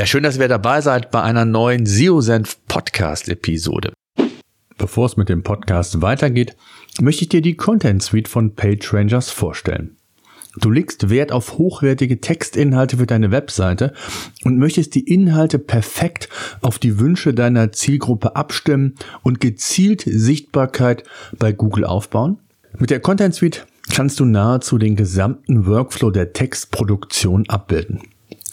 Ja, schön, dass ihr dabei seid bei einer neuen SEO-Senf Podcast-Episode. Bevor es mit dem Podcast weitergeht, möchte ich dir die Content Suite von PageRangers vorstellen. Du legst Wert auf hochwertige Textinhalte für deine Webseite und möchtest die Inhalte perfekt auf die Wünsche deiner Zielgruppe abstimmen und gezielt Sichtbarkeit bei Google aufbauen? Mit der Content Suite kannst du nahezu den gesamten Workflow der Textproduktion abbilden.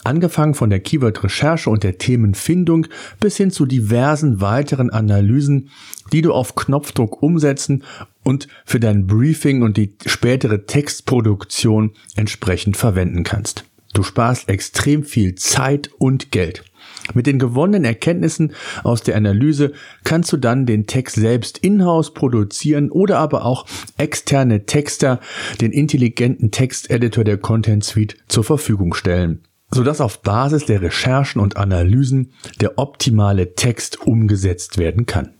Angefangen von der Keyword-Recherche und der Themenfindung bis hin zu diversen weiteren Analysen, die du auf Knopfdruck umsetzen und für dein Briefing und die spätere Textproduktion entsprechend verwenden kannst. Du sparst extrem viel Zeit und Geld. Mit den gewonnenen Erkenntnissen aus der Analyse kannst du dann den Text selbst in-house produzieren oder aber auch externe Texter, den intelligenten Texteditor der Content Suite zur Verfügung stellen sodass auf Basis der Recherchen und Analysen der optimale Text umgesetzt werden kann.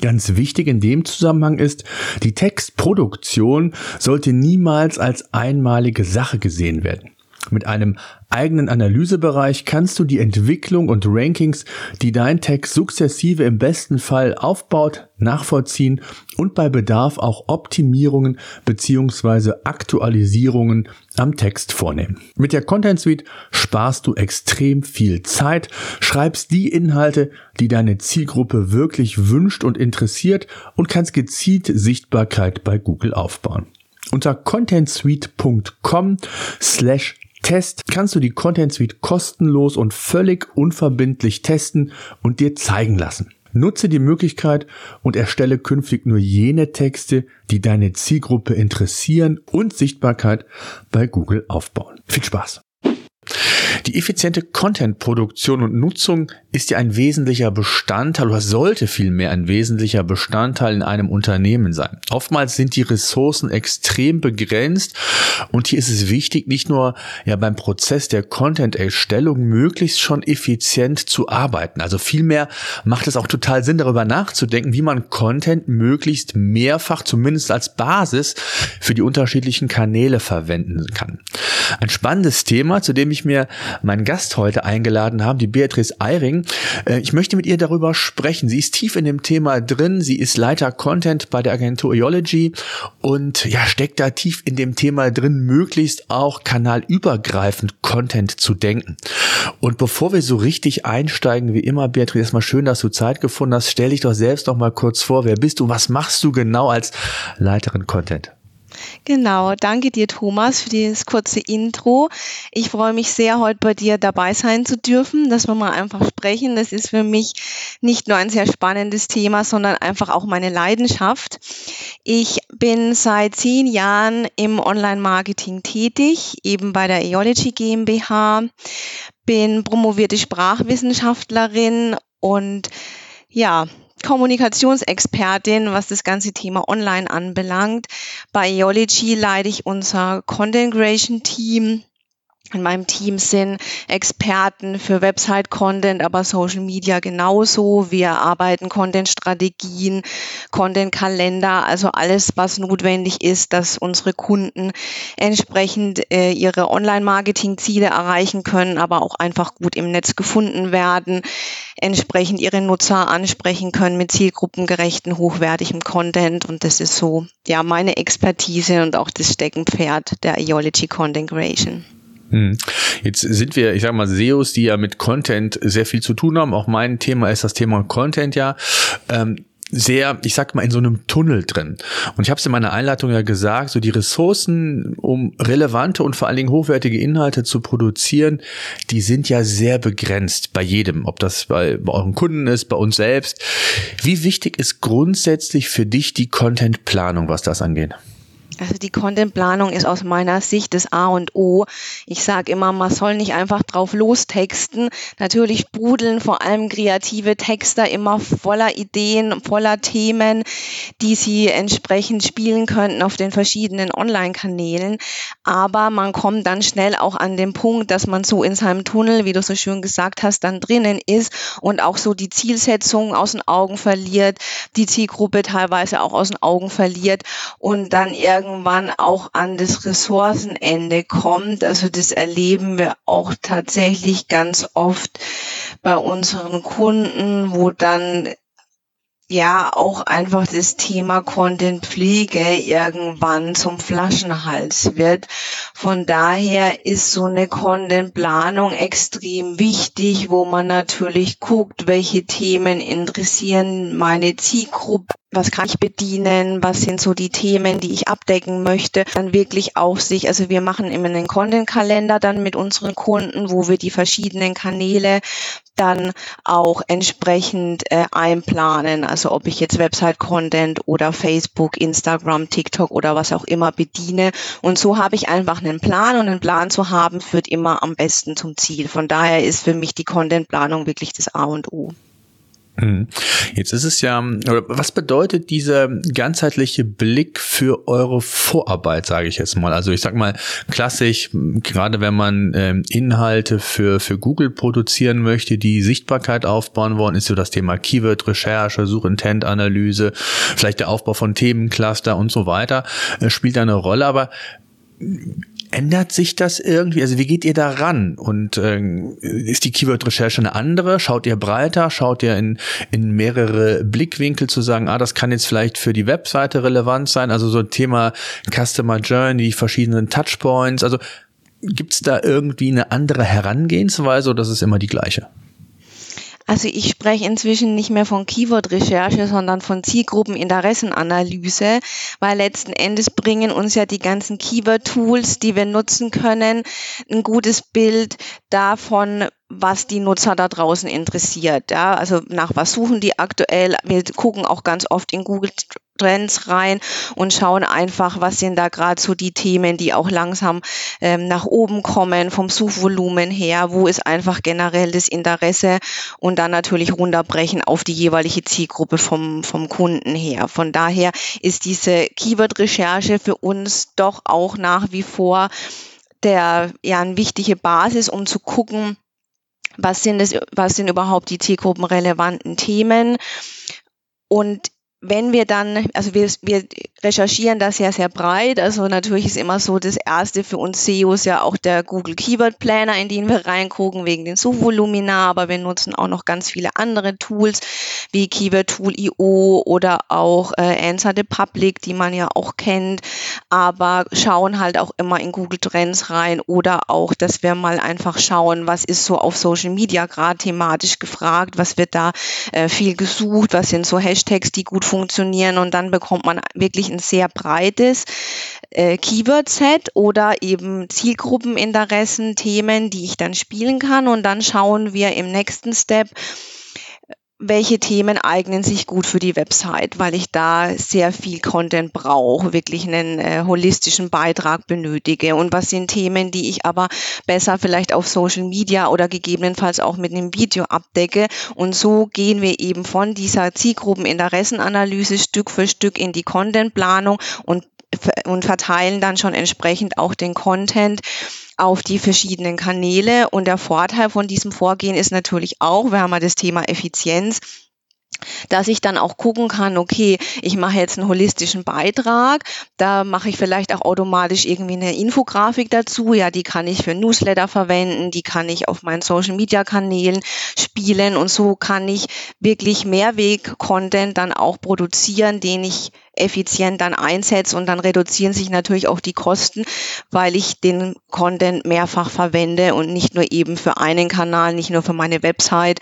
Ganz wichtig in dem Zusammenhang ist, die Textproduktion sollte niemals als einmalige Sache gesehen werden. Mit einem eigenen Analysebereich kannst du die Entwicklung und Rankings, die dein Text sukzessive im besten Fall aufbaut, nachvollziehen und bei Bedarf auch Optimierungen bzw. Aktualisierungen am Text vornehmen. Mit der Content Suite sparst du extrem viel Zeit, schreibst die Inhalte, die deine Zielgruppe wirklich wünscht und interessiert und kannst gezielt Sichtbarkeit bei Google aufbauen. Unter contentsuite.com slash Test kannst du die Content Suite kostenlos und völlig unverbindlich testen und dir zeigen lassen. Nutze die Möglichkeit und erstelle künftig nur jene Texte, die deine Zielgruppe interessieren und Sichtbarkeit bei Google aufbauen. Viel Spaß! Die effiziente Content-Produktion und Nutzung ist ja ein wesentlicher Bestandteil oder sollte vielmehr ein wesentlicher Bestandteil in einem Unternehmen sein. Oftmals sind die Ressourcen extrem begrenzt und hier ist es wichtig, nicht nur ja beim Prozess der Content-Erstellung möglichst schon effizient zu arbeiten. Also vielmehr macht es auch total Sinn, darüber nachzudenken, wie man Content möglichst mehrfach, zumindest als Basis für die unterschiedlichen Kanäle verwenden kann. Ein spannendes Thema, zu dem ich mir meinen Gast heute eingeladen habe, die Beatrice Eiring. Äh, ich möchte mit ihr darüber sprechen. Sie ist tief in dem Thema drin. Sie ist Leiter Content bei der Agentur Eology und ja, steckt da tief in dem Thema drin, möglichst auch kanalübergreifend Content zu denken. Und bevor wir so richtig einsteigen, wie immer, Beatrice, erstmal schön, dass du Zeit gefunden hast. Stell dich doch selbst noch mal kurz vor. Wer bist du? Was machst du genau als Leiterin Content? Genau, danke dir, Thomas, für dieses kurze Intro. Ich freue mich sehr, heute bei dir dabei sein zu dürfen, dass wir mal einfach sprechen. Das ist für mich nicht nur ein sehr spannendes Thema, sondern einfach auch meine Leidenschaft. Ich bin seit zehn Jahren im Online-Marketing tätig, eben bei der Eology GmbH, bin promovierte Sprachwissenschaftlerin und ja, Kommunikationsexpertin, was das ganze Thema Online anbelangt. Bei Eology leite ich unser Content Creation Team in meinem Team sind Experten für Website-Content, aber Social Media genauso. Wir arbeiten Content-Strategien, Content-Kalender, also alles, was notwendig ist, dass unsere Kunden entsprechend äh, ihre Online-Marketing-Ziele erreichen können, aber auch einfach gut im Netz gefunden werden, entsprechend ihre Nutzer ansprechen können mit zielgruppengerechten, hochwertigem Content. Und das ist so, ja, meine Expertise und auch das Steckenpferd der Eology Content Creation. Hm. Jetzt sind wir, ich sag mal, SEOs, die ja mit Content sehr viel zu tun haben. Auch mein Thema ist das Thema Content ja. Ähm, sehr, ich sag mal, in so einem Tunnel drin. Und ich habe es in meiner Einleitung ja gesagt, so die Ressourcen, um relevante und vor allen Dingen hochwertige Inhalte zu produzieren, die sind ja sehr begrenzt bei jedem, ob das bei, bei euren Kunden ist, bei uns selbst. Wie wichtig ist grundsätzlich für dich die Contentplanung, was das angeht? Also die Contentplanung ist aus meiner Sicht das A und O. Ich sage immer, man soll nicht einfach drauf lostexten. Natürlich sprudeln vor allem kreative Texter immer voller Ideen, voller Themen, die sie entsprechend spielen könnten auf den verschiedenen Online-Kanälen. Aber man kommt dann schnell auch an den Punkt, dass man so in seinem Tunnel, wie du so schön gesagt hast, dann drinnen ist und auch so die Zielsetzung aus den Augen verliert, die Zielgruppe teilweise auch aus den Augen verliert und dann irgendwie irgendwann auch an das Ressourcenende kommt. Also das erleben wir auch tatsächlich ganz oft bei unseren Kunden, wo dann ja auch einfach das Thema Contentpflege irgendwann zum Flaschenhals wird. Von daher ist so eine Contentplanung extrem wichtig, wo man natürlich guckt, welche Themen interessieren meine Zielgruppe was kann ich bedienen, was sind so die Themen, die ich abdecken möchte, dann wirklich auf sich. Also wir machen immer einen Content-Kalender dann mit unseren Kunden, wo wir die verschiedenen Kanäle dann auch entsprechend äh, einplanen. Also ob ich jetzt Website-Content oder Facebook, Instagram, TikTok oder was auch immer bediene. Und so habe ich einfach einen Plan und einen Plan zu haben, führt immer am besten zum Ziel. Von daher ist für mich die Content-Planung wirklich das A und O. Mhm. Jetzt ist es ja, was bedeutet dieser ganzheitliche Blick für eure Vorarbeit, sage ich jetzt mal? Also ich sag mal klassisch, gerade wenn man ähm, Inhalte für, für Google produzieren möchte, die Sichtbarkeit aufbauen wollen, ist so das Thema Keyword-Recherche, Suchintent-Analyse, vielleicht der Aufbau von Themencluster und so weiter, äh, spielt eine Rolle. Aber Ändert sich das irgendwie? Also wie geht ihr da ran? Und äh, ist die Keyword-Recherche eine andere? Schaut ihr breiter? Schaut ihr in, in mehrere Blickwinkel zu sagen, ah, das kann jetzt vielleicht für die Webseite relevant sein? Also so ein Thema Customer Journey, die verschiedenen Touchpoints. Also gibt's da irgendwie eine andere Herangehensweise oder ist es immer die gleiche? Also ich spreche inzwischen nicht mehr von Keyword-Recherche, sondern von Zielgruppeninteressenanalyse, weil letzten Endes bringen uns ja die ganzen Keyword-Tools, die wir nutzen können, ein gutes Bild davon, was die Nutzer da draußen interessiert. Ja, also nach was suchen die aktuell? Wir gucken auch ganz oft in Google Trends rein und schauen einfach, was sind da gerade so die Themen, die auch langsam ähm, nach oben kommen vom Suchvolumen her, wo ist einfach generell das Interesse und dann natürlich runterbrechen auf die jeweilige Zielgruppe vom, vom Kunden her. Von daher ist diese Keyword-Recherche für uns doch auch nach wie vor der ja eine wichtige Basis, um zu gucken, was sind es, was sind überhaupt die zielgruppenrelevanten Themen? Und wenn wir dann, also wir, wir recherchieren das ja sehr breit, also natürlich ist immer so das erste für uns SEOs ja auch der Google Keyword Planner, in den wir reingucken wegen den Suchvolumina, aber wir nutzen auch noch ganz viele andere Tools wie Keyword Tool IO oder auch äh, Answer the Public, die man ja auch kennt, aber schauen halt auch immer in Google Trends rein oder auch, dass wir mal einfach schauen, was ist so auf Social Media gerade thematisch gefragt, was wird da äh, viel gesucht, was sind so Hashtags, die gut funktionieren und dann bekommt man wirklich ein sehr breites äh, Keyword-Set oder eben Zielgruppeninteressen, Themen, die ich dann spielen kann und dann schauen wir im nächsten Step, welche Themen eignen sich gut für die Website, weil ich da sehr viel Content brauche, wirklich einen äh, holistischen Beitrag benötige. Und was sind Themen, die ich aber besser vielleicht auf Social Media oder gegebenenfalls auch mit einem Video abdecke. Und so gehen wir eben von dieser Zielgruppeninteressenanalyse Stück für Stück in die Contentplanung und und verteilen dann schon entsprechend auch den Content auf die verschiedenen Kanäle. Und der Vorteil von diesem Vorgehen ist natürlich auch, wir haben ja das Thema Effizienz, dass ich dann auch gucken kann, okay, ich mache jetzt einen holistischen Beitrag, da mache ich vielleicht auch automatisch irgendwie eine Infografik dazu, ja, die kann ich für Newsletter verwenden, die kann ich auf meinen Social Media Kanälen spielen und so kann ich wirklich Mehrweg-Content dann auch produzieren, den ich effizient dann einsetze und dann reduzieren sich natürlich auch die Kosten, weil ich den Content mehrfach verwende und nicht nur eben für einen Kanal, nicht nur für meine Website.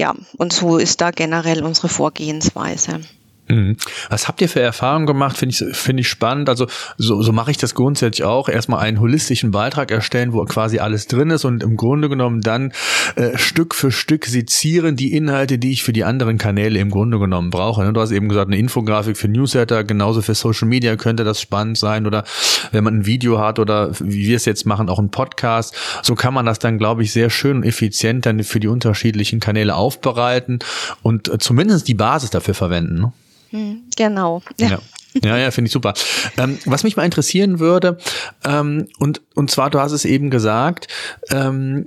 Ja, und so ist da generell unsere Vorgehensweise. Mhm. Was habt ihr für Erfahrungen gemacht? Finde ich, finde ich spannend. Also so, so mache ich das grundsätzlich auch. Erstmal einen holistischen Beitrag erstellen, wo quasi alles drin ist und im Grunde genommen dann äh, Stück für Stück sezieren die Inhalte, die ich für die anderen Kanäle im Grunde genommen brauche. Ne? Du hast eben gesagt, eine Infografik für Newsletter, genauso für Social Media könnte das spannend sein oder wenn man ein Video hat oder wie wir es jetzt machen, auch ein Podcast. So kann man das dann, glaube ich, sehr schön und effizient dann für die unterschiedlichen Kanäle aufbereiten und äh, zumindest die Basis dafür verwenden. Hm, genau. Ja. ja. Ja, ja, finde ich super. Ähm, was mich mal interessieren würde, ähm, und, und zwar, du hast es eben gesagt, ähm,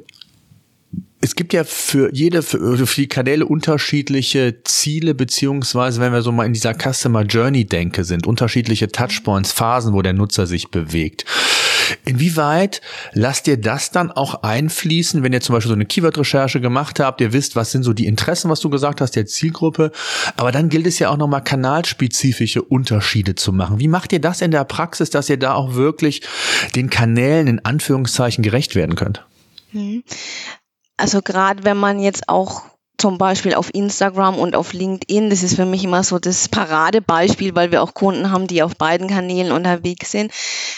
es gibt ja für jede, für, für die Kanäle unterschiedliche Ziele, beziehungsweise wenn wir so mal in dieser Customer Journey denke sind, unterschiedliche Touchpoints, Phasen, wo der Nutzer sich bewegt. Inwieweit lasst ihr das dann auch einfließen, wenn ihr zum Beispiel so eine Keyword-Recherche gemacht habt, ihr wisst, was sind so die Interessen, was du gesagt hast, der Zielgruppe, aber dann gilt es ja auch nochmal kanalspezifische Unterschiede zu machen. Wie macht ihr das in der Praxis, dass ihr da auch wirklich den Kanälen in Anführungszeichen gerecht werden könnt? Mhm. Also gerade wenn man jetzt auch zum Beispiel auf Instagram und auf LinkedIn. Das ist für mich immer so das Paradebeispiel, weil wir auch Kunden haben, die auf beiden Kanälen unterwegs sind,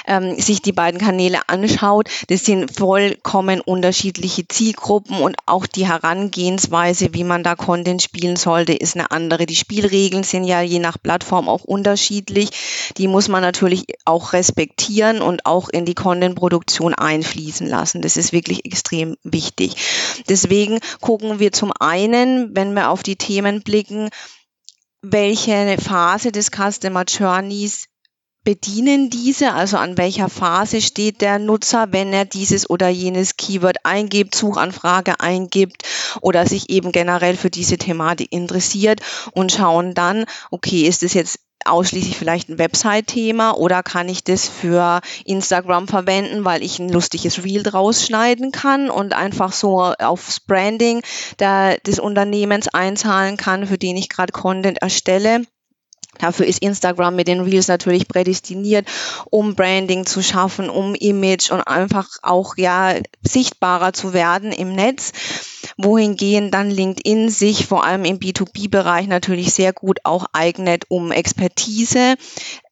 ähm, sich die beiden Kanäle anschaut. Das sind vollkommen unterschiedliche Zielgruppen und auch die Herangehensweise, wie man da Content spielen sollte, ist eine andere. Die Spielregeln sind ja je nach Plattform auch unterschiedlich. Die muss man natürlich auch respektieren und auch in die Content-Produktion einfließen lassen. Das ist wirklich extrem wichtig. Deswegen gucken wir zum einen, einen, wenn wir auf die Themen blicken, welche Phase des Customer Journeys bedienen diese, also an welcher Phase steht der Nutzer, wenn er dieses oder jenes Keyword eingibt, Suchanfrage eingibt oder sich eben generell für diese Thematik interessiert und schauen dann, okay, ist es jetzt ausschließlich vielleicht ein Website-Thema oder kann ich das für Instagram verwenden, weil ich ein lustiges Reel draus schneiden kann und einfach so aufs Branding der, des Unternehmens einzahlen kann, für den ich gerade Content erstelle. Dafür ist Instagram mit den Reels natürlich prädestiniert, um Branding zu schaffen, um Image und einfach auch ja sichtbarer zu werden im Netz. Wohingehend dann LinkedIn sich vor allem im B2B-Bereich natürlich sehr gut auch eignet, um Expertise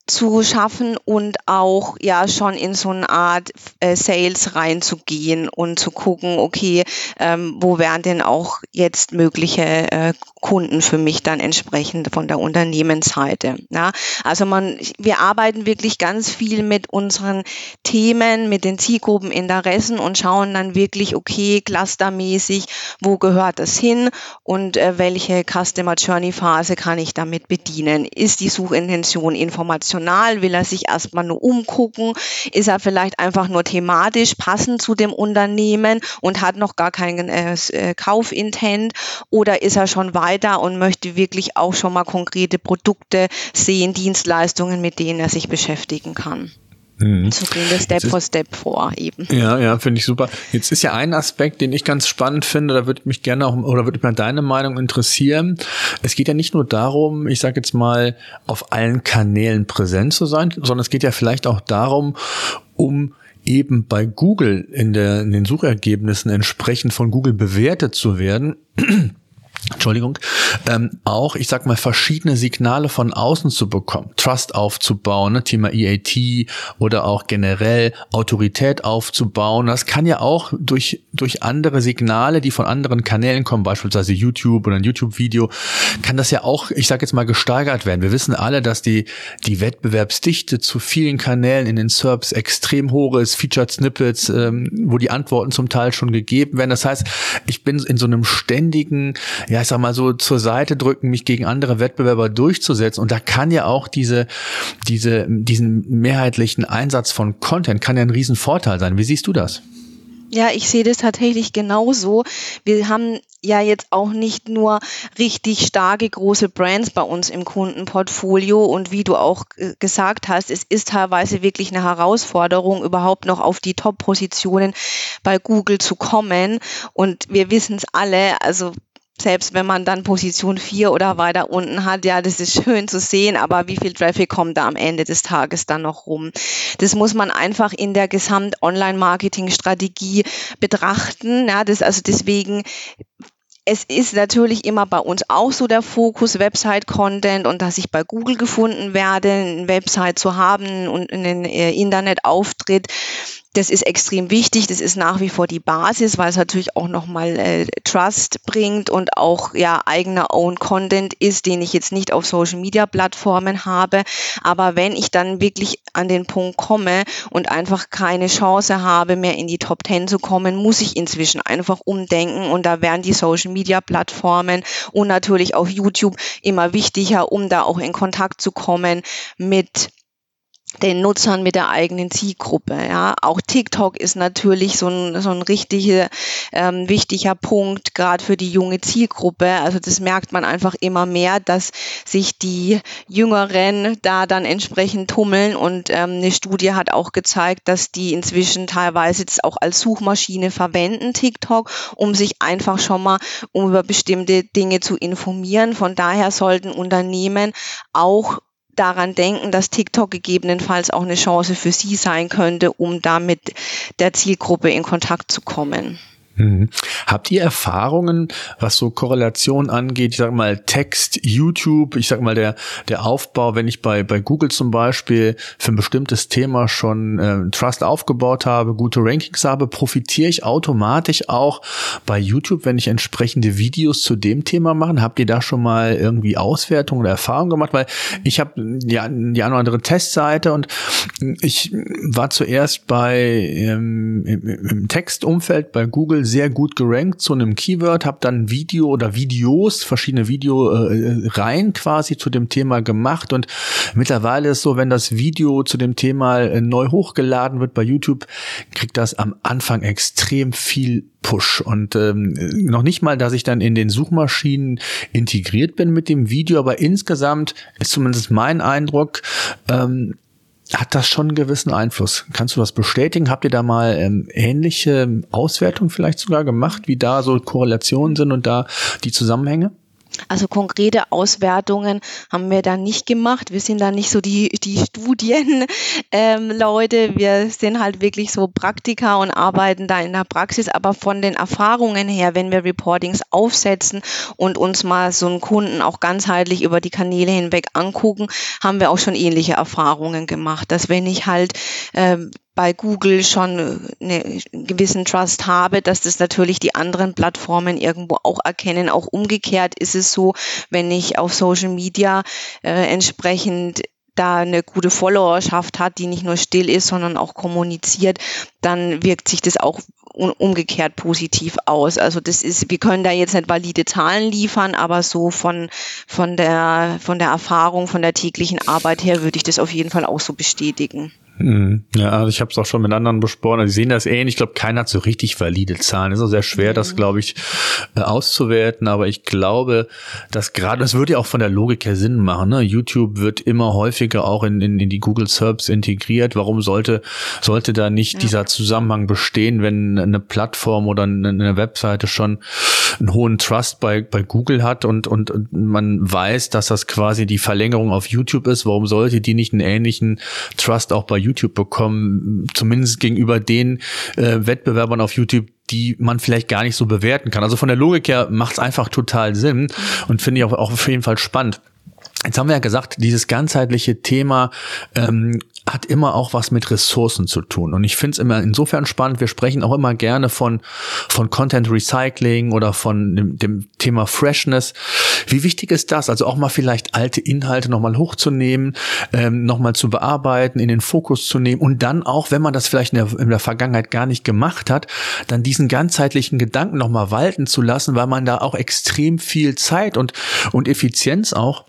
zu schaffen und auch ja schon in so eine Art äh, Sales reinzugehen und zu gucken, okay, ähm, wo wären denn auch jetzt mögliche äh, Kunden für mich dann entsprechend von der Unternehmensseite. Ja? Also man, wir arbeiten wirklich ganz viel mit unseren Themen, mit den Zielgruppeninteressen und schauen dann wirklich, okay, clustermäßig, wo gehört das hin und äh, welche Customer Journey Phase kann ich damit bedienen? Ist die Suchintention Information emotional? Will er sich erstmal nur umgucken? Ist er vielleicht einfach nur thematisch passend zu dem Unternehmen und hat noch gar keinen äh, äh, Kaufintent? Oder ist er schon weiter und möchte wirklich auch schon mal konkrete Produkte sehen, Dienstleistungen, mit denen er sich beschäftigen kann? Mhm. So gehen wir Step for Step vor eben. Ja, ja, finde ich super. Jetzt ist ja ein Aspekt, den ich ganz spannend finde, da würde mich gerne auch, oder würde mich mal deine Meinung interessieren. Es geht ja nicht nur darum, ich sage jetzt mal, auf allen Kanälen präsent zu sein, sondern es geht ja vielleicht auch darum, um eben bei Google in, der, in den Suchergebnissen entsprechend von Google bewertet zu werden. Entschuldigung, ähm, auch, ich sag mal, verschiedene Signale von außen zu bekommen, Trust aufzubauen, ne, Thema EAT oder auch generell Autorität aufzubauen. Das kann ja auch durch, durch andere Signale, die von anderen Kanälen kommen, beispielsweise YouTube oder ein YouTube-Video, kann das ja auch, ich sag jetzt mal, gesteigert werden. Wir wissen alle, dass die, die Wettbewerbsdichte zu vielen Kanälen in den SERPs extrem hoch ist, Featured Snippets, ähm, wo die Antworten zum Teil schon gegeben werden. Das heißt, ich bin in so einem ständigen, ja, ich sag mal so zur Seite drücken, mich gegen andere Wettbewerber durchzusetzen. Und da kann ja auch diese, diese, diesen mehrheitlichen Einsatz von Content kann ja ein Riesenvorteil sein. Wie siehst du das? Ja, ich sehe das tatsächlich genauso. Wir haben ja jetzt auch nicht nur richtig starke große Brands bei uns im Kundenportfolio und wie du auch gesagt hast, es ist teilweise wirklich eine Herausforderung, überhaupt noch auf die Top-Positionen bei Google zu kommen. Und wir wissen es alle, also selbst wenn man dann Position 4 oder weiter unten hat, ja, das ist schön zu sehen, aber wie viel Traffic kommt da am Ende des Tages dann noch rum? Das muss man einfach in der Gesamt-Online-Marketing-Strategie betrachten. Ja, das, also deswegen es ist natürlich immer bei uns auch so der Fokus Website-Content und dass ich bei Google gefunden werde, eine Website zu haben und einen äh, Internetauftritt das ist extrem wichtig. Das ist nach wie vor die Basis, weil es natürlich auch nochmal äh, Trust bringt und auch ja eigener Own Content ist, den ich jetzt nicht auf Social Media Plattformen habe. Aber wenn ich dann wirklich an den Punkt komme und einfach keine Chance habe, mehr in die Top 10 zu kommen, muss ich inzwischen einfach umdenken. Und da werden die Social Media Plattformen und natürlich auch YouTube immer wichtiger, um da auch in Kontakt zu kommen mit den Nutzern mit der eigenen Zielgruppe. Ja, auch TikTok ist natürlich so ein, so ein richtiger ähm, wichtiger Punkt, gerade für die junge Zielgruppe. Also das merkt man einfach immer mehr, dass sich die Jüngeren da dann entsprechend tummeln. Und ähm, eine Studie hat auch gezeigt, dass die inzwischen teilweise jetzt auch als Suchmaschine verwenden, TikTok, um sich einfach schon mal um über bestimmte Dinge zu informieren. Von daher sollten Unternehmen auch daran denken, dass TikTok gegebenenfalls auch eine Chance für Sie sein könnte, um damit der Zielgruppe in Kontakt zu kommen. Mhm. Habt ihr Erfahrungen, was so Korrelation angeht? Ich sag mal Text, YouTube, ich sag mal der, der Aufbau, wenn ich bei, bei Google zum Beispiel für ein bestimmtes Thema schon äh, Trust aufgebaut habe, gute Rankings habe, profitiere ich automatisch auch bei YouTube, wenn ich entsprechende Videos zu dem Thema mache? Habt ihr da schon mal irgendwie Auswertungen oder Erfahrungen gemacht? Weil ich habe ja die eine oder andere Testseite und ich war zuerst bei ähm, im, im Textumfeld bei Google sehr gut gerankt zu einem Keyword, habe dann Video oder Videos, verschiedene Videoreihen äh, quasi zu dem Thema gemacht. Und mittlerweile ist so, wenn das Video zu dem Thema äh, neu hochgeladen wird bei YouTube, kriegt das am Anfang extrem viel Push. Und ähm, noch nicht mal, dass ich dann in den Suchmaschinen integriert bin mit dem Video, aber insgesamt ist zumindest mein Eindruck, ähm, hat das schon einen gewissen Einfluss. Kannst du das bestätigen? Habt ihr da mal ähm, ähnliche Auswertungen vielleicht sogar gemacht, wie da so Korrelationen sind und da die Zusammenhänge? Also konkrete Auswertungen haben wir da nicht gemacht. Wir sind da nicht so die, die Studienleute. Ähm, wir sind halt wirklich so Praktiker und arbeiten da in der Praxis. Aber von den Erfahrungen her, wenn wir Reportings aufsetzen und uns mal so einen Kunden auch ganzheitlich über die Kanäle hinweg angucken, haben wir auch schon ähnliche Erfahrungen gemacht. Dass wenn ich halt ähm, bei Google schon einen gewissen Trust habe, dass das natürlich die anderen Plattformen irgendwo auch erkennen. Auch umgekehrt ist es so, wenn ich auf Social Media äh, entsprechend da eine gute Followerschaft hat, die nicht nur still ist, sondern auch kommuniziert, dann wirkt sich das auch umgekehrt positiv aus. Also das ist, wir können da jetzt nicht valide Zahlen liefern, aber so von, von der, von der Erfahrung, von der täglichen Arbeit her würde ich das auf jeden Fall auch so bestätigen. Mhm. Ja, also ich habe es auch schon mit anderen besprochen. Also, sie sehen das ähnlich. Ich glaube, keiner hat so richtig valide Zahlen. Es ist auch sehr schwer, mhm. das, glaube ich, äh, auszuwerten. Aber ich glaube, dass gerade, das würde ja auch von der Logik her Sinn machen. Ne? YouTube wird immer häufiger auch in, in, in die Google Serbs integriert. Warum sollte, sollte da nicht ja. dieser Zusammenhang bestehen, wenn eine Plattform oder eine, eine Webseite schon einen hohen Trust bei, bei Google hat und, und, man weiß, dass das quasi die Verlängerung auf YouTube ist? Warum sollte die nicht einen ähnlichen Trust auch bei YouTube bekommen, zumindest gegenüber den äh, Wettbewerbern auf YouTube, die man vielleicht gar nicht so bewerten kann. Also von der Logik her macht es einfach total Sinn und finde ich auch, auch auf jeden Fall spannend. Jetzt haben wir ja gesagt, dieses ganzheitliche Thema ähm, hat immer auch was mit Ressourcen zu tun. Und ich finde es immer insofern spannend, wir sprechen auch immer gerne von, von Content Recycling oder von dem, dem Thema Freshness. Wie wichtig ist das? Also auch mal vielleicht alte Inhalte nochmal hochzunehmen, ähm, nochmal zu bearbeiten, in den Fokus zu nehmen und dann auch, wenn man das vielleicht in der, in der Vergangenheit gar nicht gemacht hat, dann diesen ganzheitlichen Gedanken nochmal walten zu lassen, weil man da auch extrem viel Zeit und, und Effizienz auch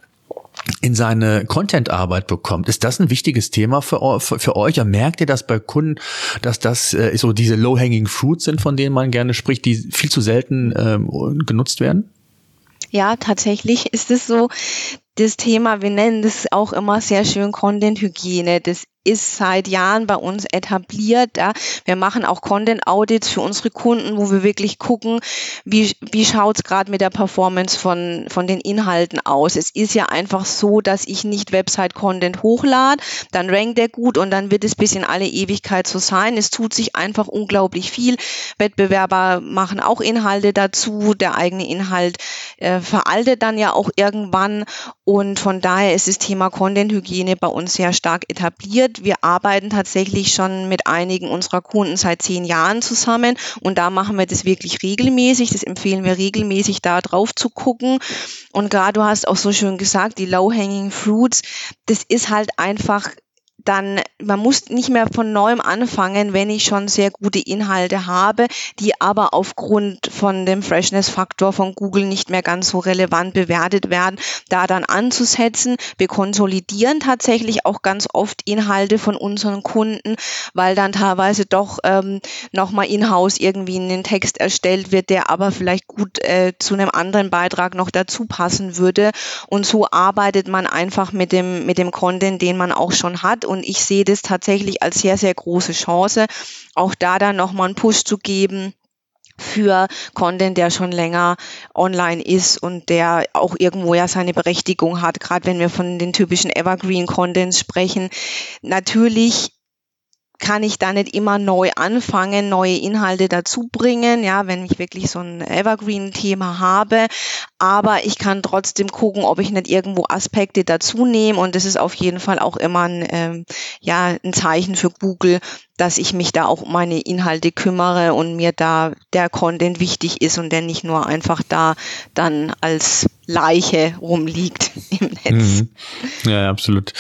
in seine Content-Arbeit bekommt. Ist das ein wichtiges Thema für, für, für euch? Merkt ihr das bei Kunden, dass das äh, so diese low-hanging fruits sind, von denen man gerne spricht, die viel zu selten ähm, genutzt werden? Ja, tatsächlich ist es so. Das Thema, wir nennen das auch immer sehr schön Content-Hygiene. Das ist seit Jahren bei uns etabliert. Ja. Wir machen auch Content Audits für unsere Kunden, wo wir wirklich gucken, wie, wie schaut es gerade mit der Performance von, von den Inhalten aus. Es ist ja einfach so, dass ich nicht Website-Content hochlade, dann rankt der gut und dann wird es bis in alle Ewigkeit so sein. Es tut sich einfach unglaublich viel. Wettbewerber machen auch Inhalte dazu. Der eigene Inhalt äh, veraltet dann ja auch irgendwann und von daher ist das Thema Content-Hygiene bei uns sehr stark etabliert. Wir arbeiten tatsächlich schon mit einigen unserer Kunden seit zehn Jahren zusammen und da machen wir das wirklich regelmäßig. Das empfehlen wir regelmäßig, da drauf zu gucken. Und gerade du hast auch so schön gesagt, die Low-Hanging Fruits, das ist halt einfach dann, man muss nicht mehr von neuem anfangen, wenn ich schon sehr gute Inhalte habe, die aber aufgrund von dem Freshness-Faktor von Google nicht mehr ganz so relevant bewertet werden, da dann anzusetzen. Wir konsolidieren tatsächlich auch ganz oft Inhalte von unseren Kunden, weil dann teilweise doch ähm, nochmal in-house irgendwie ein Text erstellt wird, der aber vielleicht gut äh, zu einem anderen Beitrag noch dazu passen würde. Und so arbeitet man einfach mit dem, mit dem Content, den man auch schon hat und ich sehe das tatsächlich als sehr, sehr große Chance, auch da dann nochmal einen Push zu geben für Content, der schon länger online ist und der auch irgendwo ja seine Berechtigung hat, gerade wenn wir von den typischen Evergreen Contents sprechen. Natürlich kann ich da nicht immer neu anfangen, neue Inhalte dazu bringen, ja, wenn ich wirklich so ein Evergreen-Thema habe. Aber ich kann trotzdem gucken, ob ich nicht irgendwo Aspekte dazu nehme. Und das ist auf jeden Fall auch immer ein, ähm, ja, ein Zeichen für Google, dass ich mich da auch um meine Inhalte kümmere und mir da der Content wichtig ist und der nicht nur einfach da dann als Leiche rumliegt im Netz. Mhm. Ja, absolut.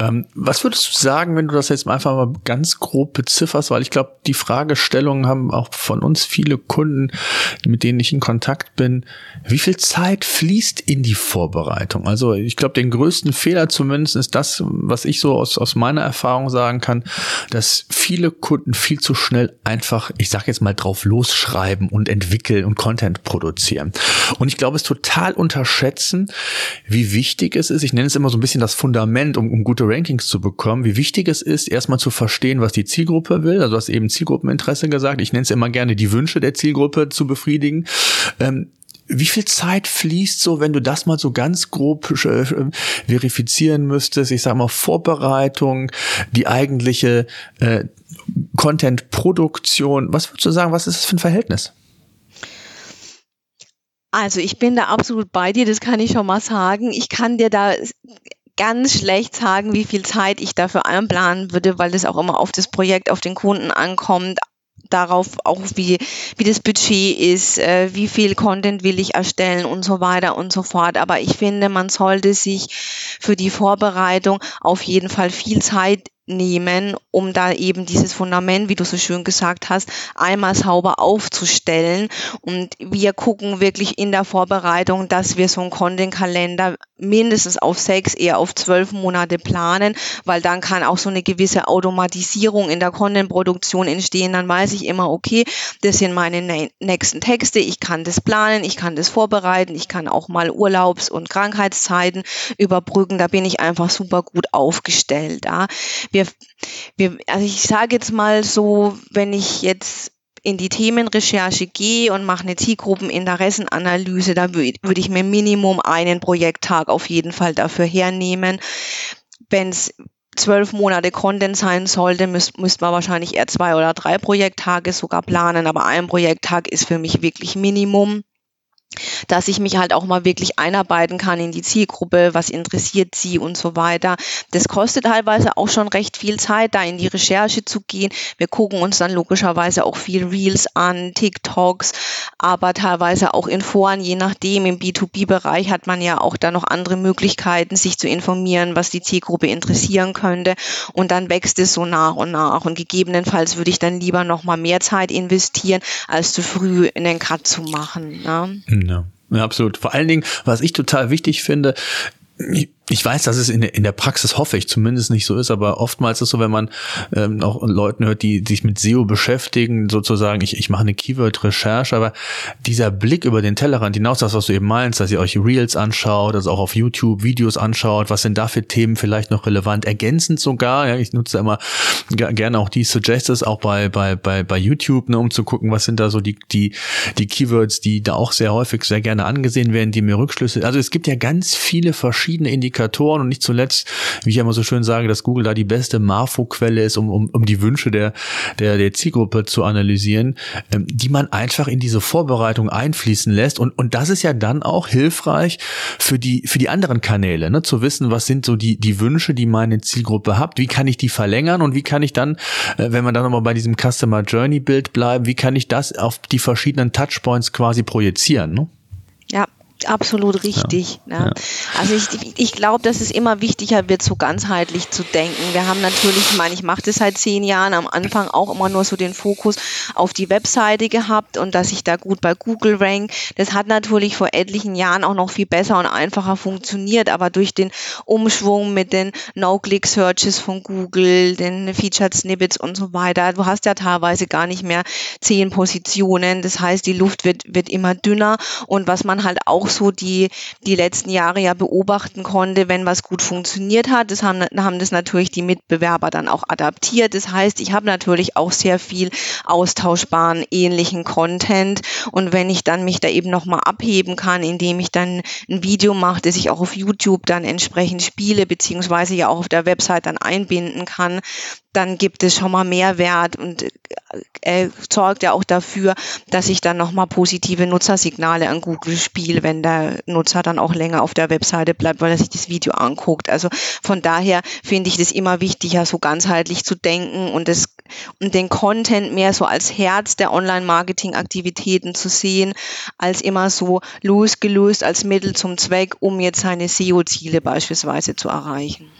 Ähm, was würdest du sagen, wenn du das jetzt einfach mal ganz grob bezifferst? Weil ich glaube, die Fragestellungen haben auch von uns viele Kunden, mit denen ich in Kontakt bin. Wie viel Zeit fließt in die Vorbereitung? Also ich glaube, den größten Fehler zumindest ist das, was ich so aus, aus meiner Erfahrung sagen kann, dass viele Kunden viel zu schnell einfach, ich sage jetzt mal, drauf losschreiben und entwickeln und Content produzieren. Und ich glaube, es total unter unterschätzen, wie wichtig es ist. Ich nenne es immer so ein bisschen das Fundament, um, um gute Rankings zu bekommen, wie wichtig es ist, erstmal zu verstehen, was die Zielgruppe will. Also du hast eben Zielgruppeninteresse gesagt. Ich nenne es immer gerne die Wünsche der Zielgruppe zu befriedigen. Ähm, wie viel Zeit fließt so, wenn du das mal so ganz grob äh, verifizieren müsstest? Ich sage mal Vorbereitung, die eigentliche äh, Content-Produktion. Was würdest du sagen, was ist das für ein Verhältnis? Also ich bin da absolut bei dir, das kann ich schon mal sagen. Ich kann dir da ganz schlecht sagen, wie viel Zeit ich dafür einplanen würde, weil das auch immer auf das Projekt, auf den Kunden ankommt, darauf auch wie, wie das Budget ist, äh, wie viel Content will ich erstellen und so weiter und so fort. Aber ich finde, man sollte sich für die Vorbereitung auf jeden Fall viel Zeit nehmen, um da eben dieses Fundament, wie du so schön gesagt hast, einmal sauber aufzustellen. Und wir gucken wirklich in der Vorbereitung, dass wir so einen Content-Kalender mindestens auf sechs, eher auf zwölf Monate planen, weil dann kann auch so eine gewisse Automatisierung in der Content-Produktion entstehen. Dann weiß ich immer, okay, das sind meine nächsten Texte, ich kann das planen, ich kann das vorbereiten, ich kann auch mal Urlaubs- und Krankheitszeiten überbrücken. Da bin ich einfach super gut aufgestellt. Ja. Wir, wir, also ich sage jetzt mal so, wenn ich jetzt in die Themenrecherche gehe und mache eine Zielgruppeninteressenanalyse, da würde ich mir Minimum einen Projekttag auf jeden Fall dafür hernehmen. Wenn es zwölf Monate Content sein sollte, müsste müsst man wahrscheinlich eher zwei oder drei Projekttage sogar planen, aber ein Projekttag ist für mich wirklich Minimum dass ich mich halt auch mal wirklich einarbeiten kann in die Zielgruppe, was interessiert sie und so weiter. Das kostet teilweise auch schon recht viel Zeit, da in die Recherche zu gehen. Wir gucken uns dann logischerweise auch viel Reels an, TikToks, aber teilweise auch in Foren, je nachdem. Im B2B-Bereich hat man ja auch da noch andere Möglichkeiten, sich zu informieren, was die Zielgruppe interessieren könnte. Und dann wächst es so nach und nach. Und gegebenenfalls würde ich dann lieber noch mal mehr Zeit investieren, als zu früh in den Cut zu machen. Ne? Ja. ja, absolut. Vor allen Dingen, was ich total wichtig finde, weiß, dass es in der, in der Praxis, hoffe ich, zumindest nicht so ist, aber oftmals ist so, wenn man ähm, auch Leuten hört, die, die sich mit SEO beschäftigen, sozusagen, ich, ich mache eine Keyword-Recherche, aber dieser Blick über den Tellerrand hinaus, das, was du eben meinst, dass ihr euch Reels anschaut, also auch auf YouTube Videos anschaut, was sind da für Themen vielleicht noch relevant, ergänzend sogar, ja, ich nutze immer gerne auch die Suggestions auch bei, bei, bei, bei YouTube, ne, um zu gucken, was sind da so die, die, die Keywords, die da auch sehr häufig sehr gerne angesehen werden, die mir Rückschlüsse, also es gibt ja ganz viele verschiedene Indikatoren, Indikatoren und nicht zuletzt, wie ich immer so schön sage, dass Google da die beste Marfo-Quelle ist, um, um, um die Wünsche der, der, der Zielgruppe zu analysieren, ähm, die man einfach in diese Vorbereitung einfließen lässt. Und, und das ist ja dann auch hilfreich für die, für die anderen Kanäle, ne? zu wissen, was sind so die, die Wünsche, die meine Zielgruppe hat, wie kann ich die verlängern und wie kann ich dann, äh, wenn wir dann nochmal bei diesem Customer Journey Bild bleiben, wie kann ich das auf die verschiedenen Touchpoints quasi projizieren? Ne? Ja, absolut richtig. Ja, ne? ja. Also ich, ich glaube, dass es immer wichtiger wird, so ganzheitlich zu denken. Wir haben natürlich, ich meine, ich mache das seit zehn Jahren, am Anfang auch immer nur so den Fokus auf die Webseite gehabt und dass ich da gut bei Google rank. Das hat natürlich vor etlichen Jahren auch noch viel besser und einfacher funktioniert, aber durch den Umschwung mit den No-Click-Searches von Google, den Featured Snippets und so weiter, du hast ja teilweise gar nicht mehr zehn Positionen. Das heißt, die Luft wird, wird immer dünner und was man halt auch auch so die, die letzten Jahre ja beobachten konnte, wenn was gut funktioniert hat. Das haben, haben das natürlich die Mitbewerber dann auch adaptiert. Das heißt, ich habe natürlich auch sehr viel austauschbaren ähnlichen Content. Und wenn ich dann mich da eben nochmal abheben kann, indem ich dann ein Video mache, das ich auch auf YouTube dann entsprechend spiele, beziehungsweise ja auch auf der Website dann einbinden kann, dann gibt es schon mal Mehrwert und äh, sorgt ja auch dafür, dass ich dann nochmal positive Nutzersignale an Google spiele, wenn der Nutzer dann auch länger auf der Webseite bleibt, weil er sich das Video anguckt. Also von daher finde ich das immer wichtiger, so ganzheitlich zu denken und das und den Content mehr so als Herz der Online-Marketing-Aktivitäten zu sehen, als immer so losgelöst als Mittel zum Zweck, um jetzt seine SEO-Ziele beispielsweise zu erreichen.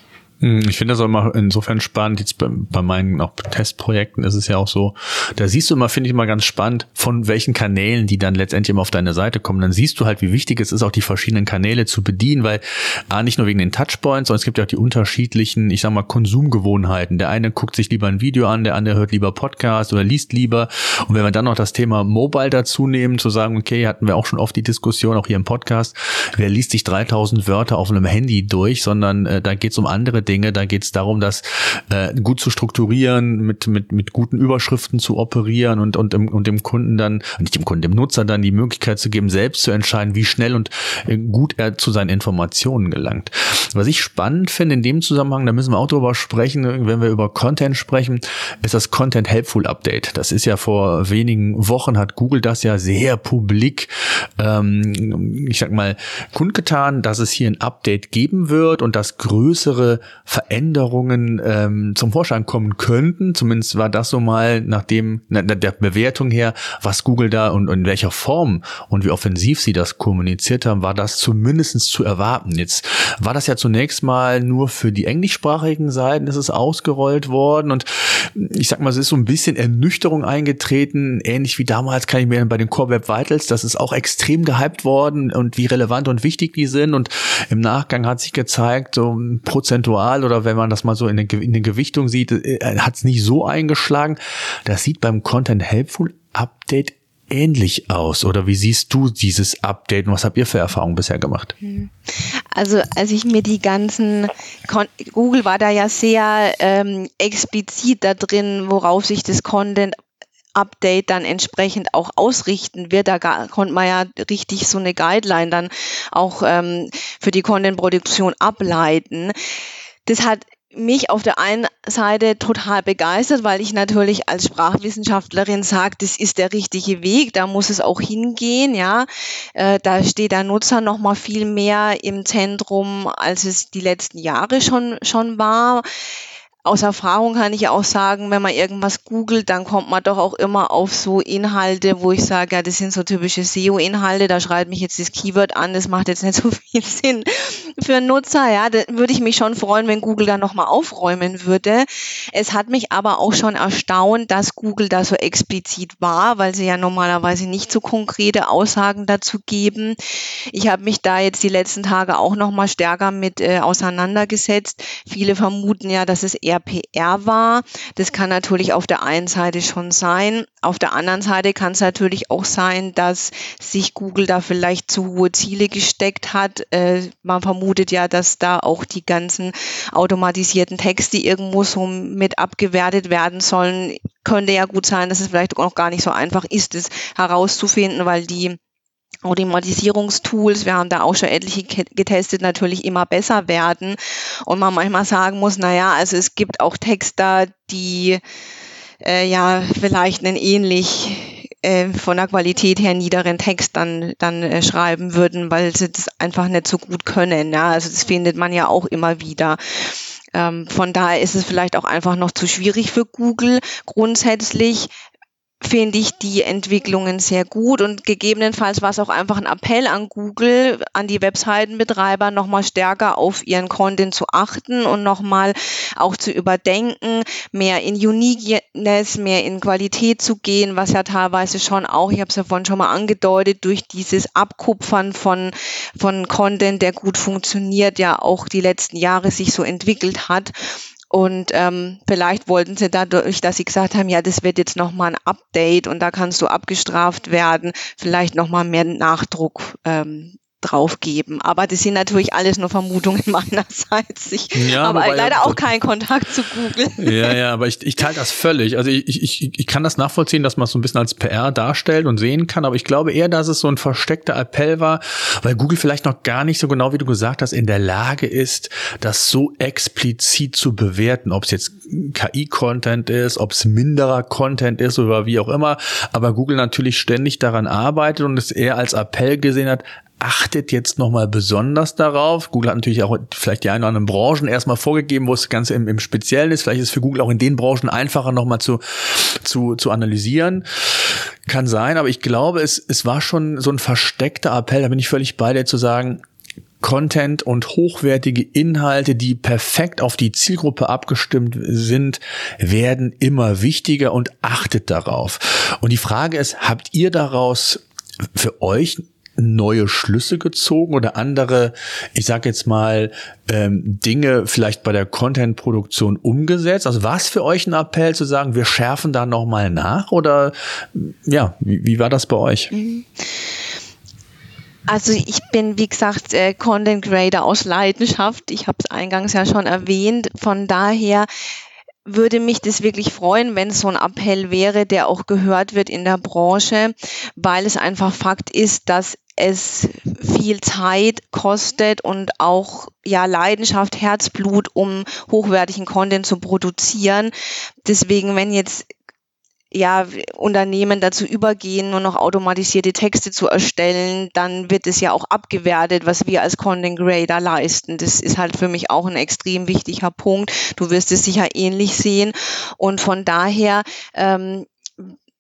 Hm, ich finde das auch immer insofern spannend. Jetzt bei, bei meinen auch Testprojekten ist es ja auch so, da siehst du immer, finde ich immer ganz spannend, von welchen Kanälen die dann letztendlich immer auf deine Seite kommen. Dann siehst du halt, wie wichtig es ist, auch die verschiedenen Kanäle zu bedienen, weil A, nicht nur wegen den Touchpoints, sondern es gibt ja auch die unterschiedlichen, ich sag mal, Konsumgewohnheiten. Der eine guckt sich lieber ein Video an, der andere hört lieber Podcast oder liest lieber. Und wenn wir dann noch das Thema Mobile dazu nehmen, zu sagen, okay, hatten wir auch schon oft die Diskussion, auch hier im Podcast, wer liest sich 3000 Wörter auf einem Handy durch, sondern äh, da geht es um andere Dinge. Da geht es darum, das äh, gut zu strukturieren, mit, mit, mit guten Überschriften zu operieren und, und, dem, und dem Kunden dann, nicht dem Kunden, dem Nutzer dann die Möglichkeit zu geben, selbst zu entscheiden, wie schnell und äh, gut er zu seinen Informationen gelangt. Was ich spannend finde in dem Zusammenhang, da müssen wir auch drüber sprechen, wenn wir über Content sprechen, ist das Content Helpful Update. Das ist ja vor wenigen Wochen hat Google das ja sehr publik, ähm, ich sag mal, kundgetan, dass es hier ein Update geben wird und dass größere Veränderungen ähm, zum Vorschein kommen könnten. Zumindest war das so mal nach dem na, der Bewertung her, was Google da und, und in welcher Form und wie offensiv sie das kommuniziert haben, war das zumindestens zu erwarten. Jetzt war das ja zunächst mal nur für die englischsprachigen Seiten ist es ausgerollt worden und ich sag mal, es ist so ein bisschen Ernüchterung eingetreten, ähnlich wie damals kann ich mir bei den Core Web Vitals, das ist auch extrem gehypt worden und wie relevant und wichtig die sind und im Nachgang hat sich gezeigt, so prozentual oder wenn man das mal so in der, in der Gewichtung sieht, äh, hat es nicht so eingeschlagen. Das sieht beim Content Helpful Update ähnlich aus? Oder wie siehst du dieses Update und was habt ihr für Erfahrungen bisher gemacht? Hm. Also als ich mir die ganzen, Google war da ja sehr ähm, explizit da drin, worauf sich das Content Update dann entsprechend auch ausrichten wird. Da konnte man ja richtig so eine Guideline dann auch ähm, für die Content-Produktion ableiten. Das hat mich auf der einen Seite total begeistert, weil ich natürlich als Sprachwissenschaftlerin sage, das ist der richtige Weg, da muss es auch hingehen, ja. Äh, da steht der Nutzer noch mal viel mehr im Zentrum, als es die letzten Jahre schon schon war aus Erfahrung kann ich auch sagen, wenn man irgendwas googelt, dann kommt man doch auch immer auf so Inhalte, wo ich sage, ja, das sind so typische SEO-Inhalte, da schreibt mich jetzt das Keyword an, das macht jetzt nicht so viel Sinn. für Nutzer. Ja, da würde ich mich schon freuen, wenn Google da nochmal aufräumen würde. Es hat mich aber auch schon erstaunt, dass Google da so explizit war, weil sie ja normalerweise nicht so konkrete Aussagen dazu geben. Ich habe mich da jetzt die letzten Tage auch nochmal stärker mit äh, auseinandergesetzt. Viele vermuten ja, dass es eher PR war. Das kann natürlich auf der einen Seite schon sein. Auf der anderen Seite kann es natürlich auch sein, dass sich Google da vielleicht zu hohe Ziele gesteckt hat. Äh, man vermutet ja, dass da auch die ganzen automatisierten Texte irgendwo so mit abgewertet werden sollen. Könnte ja gut sein, dass es vielleicht auch noch gar nicht so einfach ist, es herauszufinden, weil die Automatisierungstools, wir haben da auch schon etliche getestet, natürlich immer besser werden. Und man manchmal sagen muss, naja, also es gibt auch Texter, die äh, ja vielleicht einen ähnlich äh, von der Qualität her niederen Text dann, dann äh, schreiben würden, weil sie das einfach nicht so gut können. Ja? Also das findet man ja auch immer wieder. Ähm, von daher ist es vielleicht auch einfach noch zu schwierig für Google. Grundsätzlich finde ich die Entwicklungen sehr gut und gegebenenfalls war es auch einfach ein Appell an Google, an die Webseitenbetreiber nochmal stärker auf ihren Content zu achten und nochmal auch zu überdenken, mehr in Uniqueness, mehr in Qualität zu gehen, was ja teilweise schon auch, ich habe es ja vorhin schon mal angedeutet, durch dieses Abkupfern von, von Content, der gut funktioniert, ja auch die letzten Jahre sich so entwickelt hat. Und ähm, vielleicht wollten sie dadurch, dass sie gesagt haben, ja, das wird jetzt nochmal ein Update und da kannst du abgestraft werden, vielleicht nochmal mehr Nachdruck ähm, draufgeben. Aber das sind natürlich alles nur Vermutungen meinerseits. Ich ja, habe leider ja, auch keinen Kontakt zu Google. Ja, ja, aber ich, ich teile das völlig. Also ich, ich, ich kann das nachvollziehen, dass man es so ein bisschen als PR darstellt und sehen kann, aber ich glaube eher, dass es so ein versteckter Appell war, weil Google vielleicht noch gar nicht so genau, wie du gesagt hast, in der Lage ist, das so explizit zu bewerten, ob es jetzt KI-Content ist, ob es minderer Content ist oder wie auch immer, aber Google natürlich ständig daran arbeitet und es eher als Appell gesehen hat, achtet jetzt nochmal besonders darauf. Google hat natürlich auch vielleicht die ein oder anderen Branchen erstmal vorgegeben, wo es ganz im, im Speziellen ist. Vielleicht ist es für Google auch in den Branchen einfacher nochmal zu, zu, zu analysieren. Kann sein, aber ich glaube, es, es war schon so ein versteckter Appell, da bin ich völlig bei dir zu sagen, Content und hochwertige Inhalte, die perfekt auf die Zielgruppe abgestimmt sind, werden immer wichtiger und achtet darauf. Und die Frage ist, habt ihr daraus für euch neue Schlüsse gezogen oder andere, ich sage jetzt mal, ähm, Dinge vielleicht bei der Content-Produktion umgesetzt? Also war es für euch ein Appell zu sagen, wir schärfen da nochmal nach oder ja, wie, wie war das bei euch? Mhm. Also ich bin, wie gesagt, äh, Content Creator aus Leidenschaft. Ich habe es eingangs ja schon erwähnt. Von daher würde mich das wirklich freuen, wenn es so ein Appell wäre, der auch gehört wird in der Branche, weil es einfach Fakt ist, dass es viel Zeit kostet und auch ja Leidenschaft, Herzblut, um hochwertigen Content zu produzieren. Deswegen, wenn jetzt ja, Unternehmen dazu übergehen, nur noch automatisierte Texte zu erstellen, dann wird es ja auch abgewertet, was wir als Content Creator leisten. Das ist halt für mich auch ein extrem wichtiger Punkt. Du wirst es sicher ähnlich sehen. Und von daher, ähm,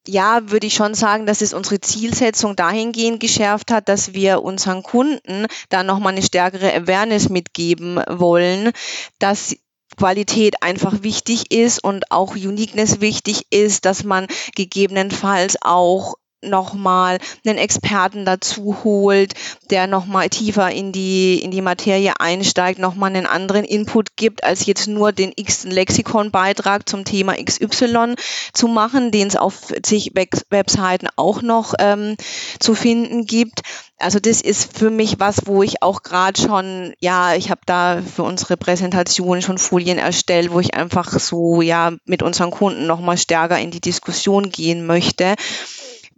ja, würde ich schon sagen, dass es unsere Zielsetzung dahingehend geschärft hat, dass wir unseren Kunden da nochmal eine stärkere Awareness mitgeben wollen, dass Qualität einfach wichtig ist und auch Uniqueness wichtig ist, dass man gegebenenfalls auch nochmal einen Experten dazu holt, der nochmal tiefer in die, in die Materie einsteigt, nochmal einen anderen Input gibt, als jetzt nur den x Lexikon-Beitrag zum Thema XY zu machen, den es auf zig Webseiten auch noch ähm, zu finden gibt. Also das ist für mich was, wo ich auch gerade schon, ja, ich habe da für unsere Präsentation schon Folien erstellt, wo ich einfach so ja mit unseren Kunden nochmal stärker in die Diskussion gehen möchte.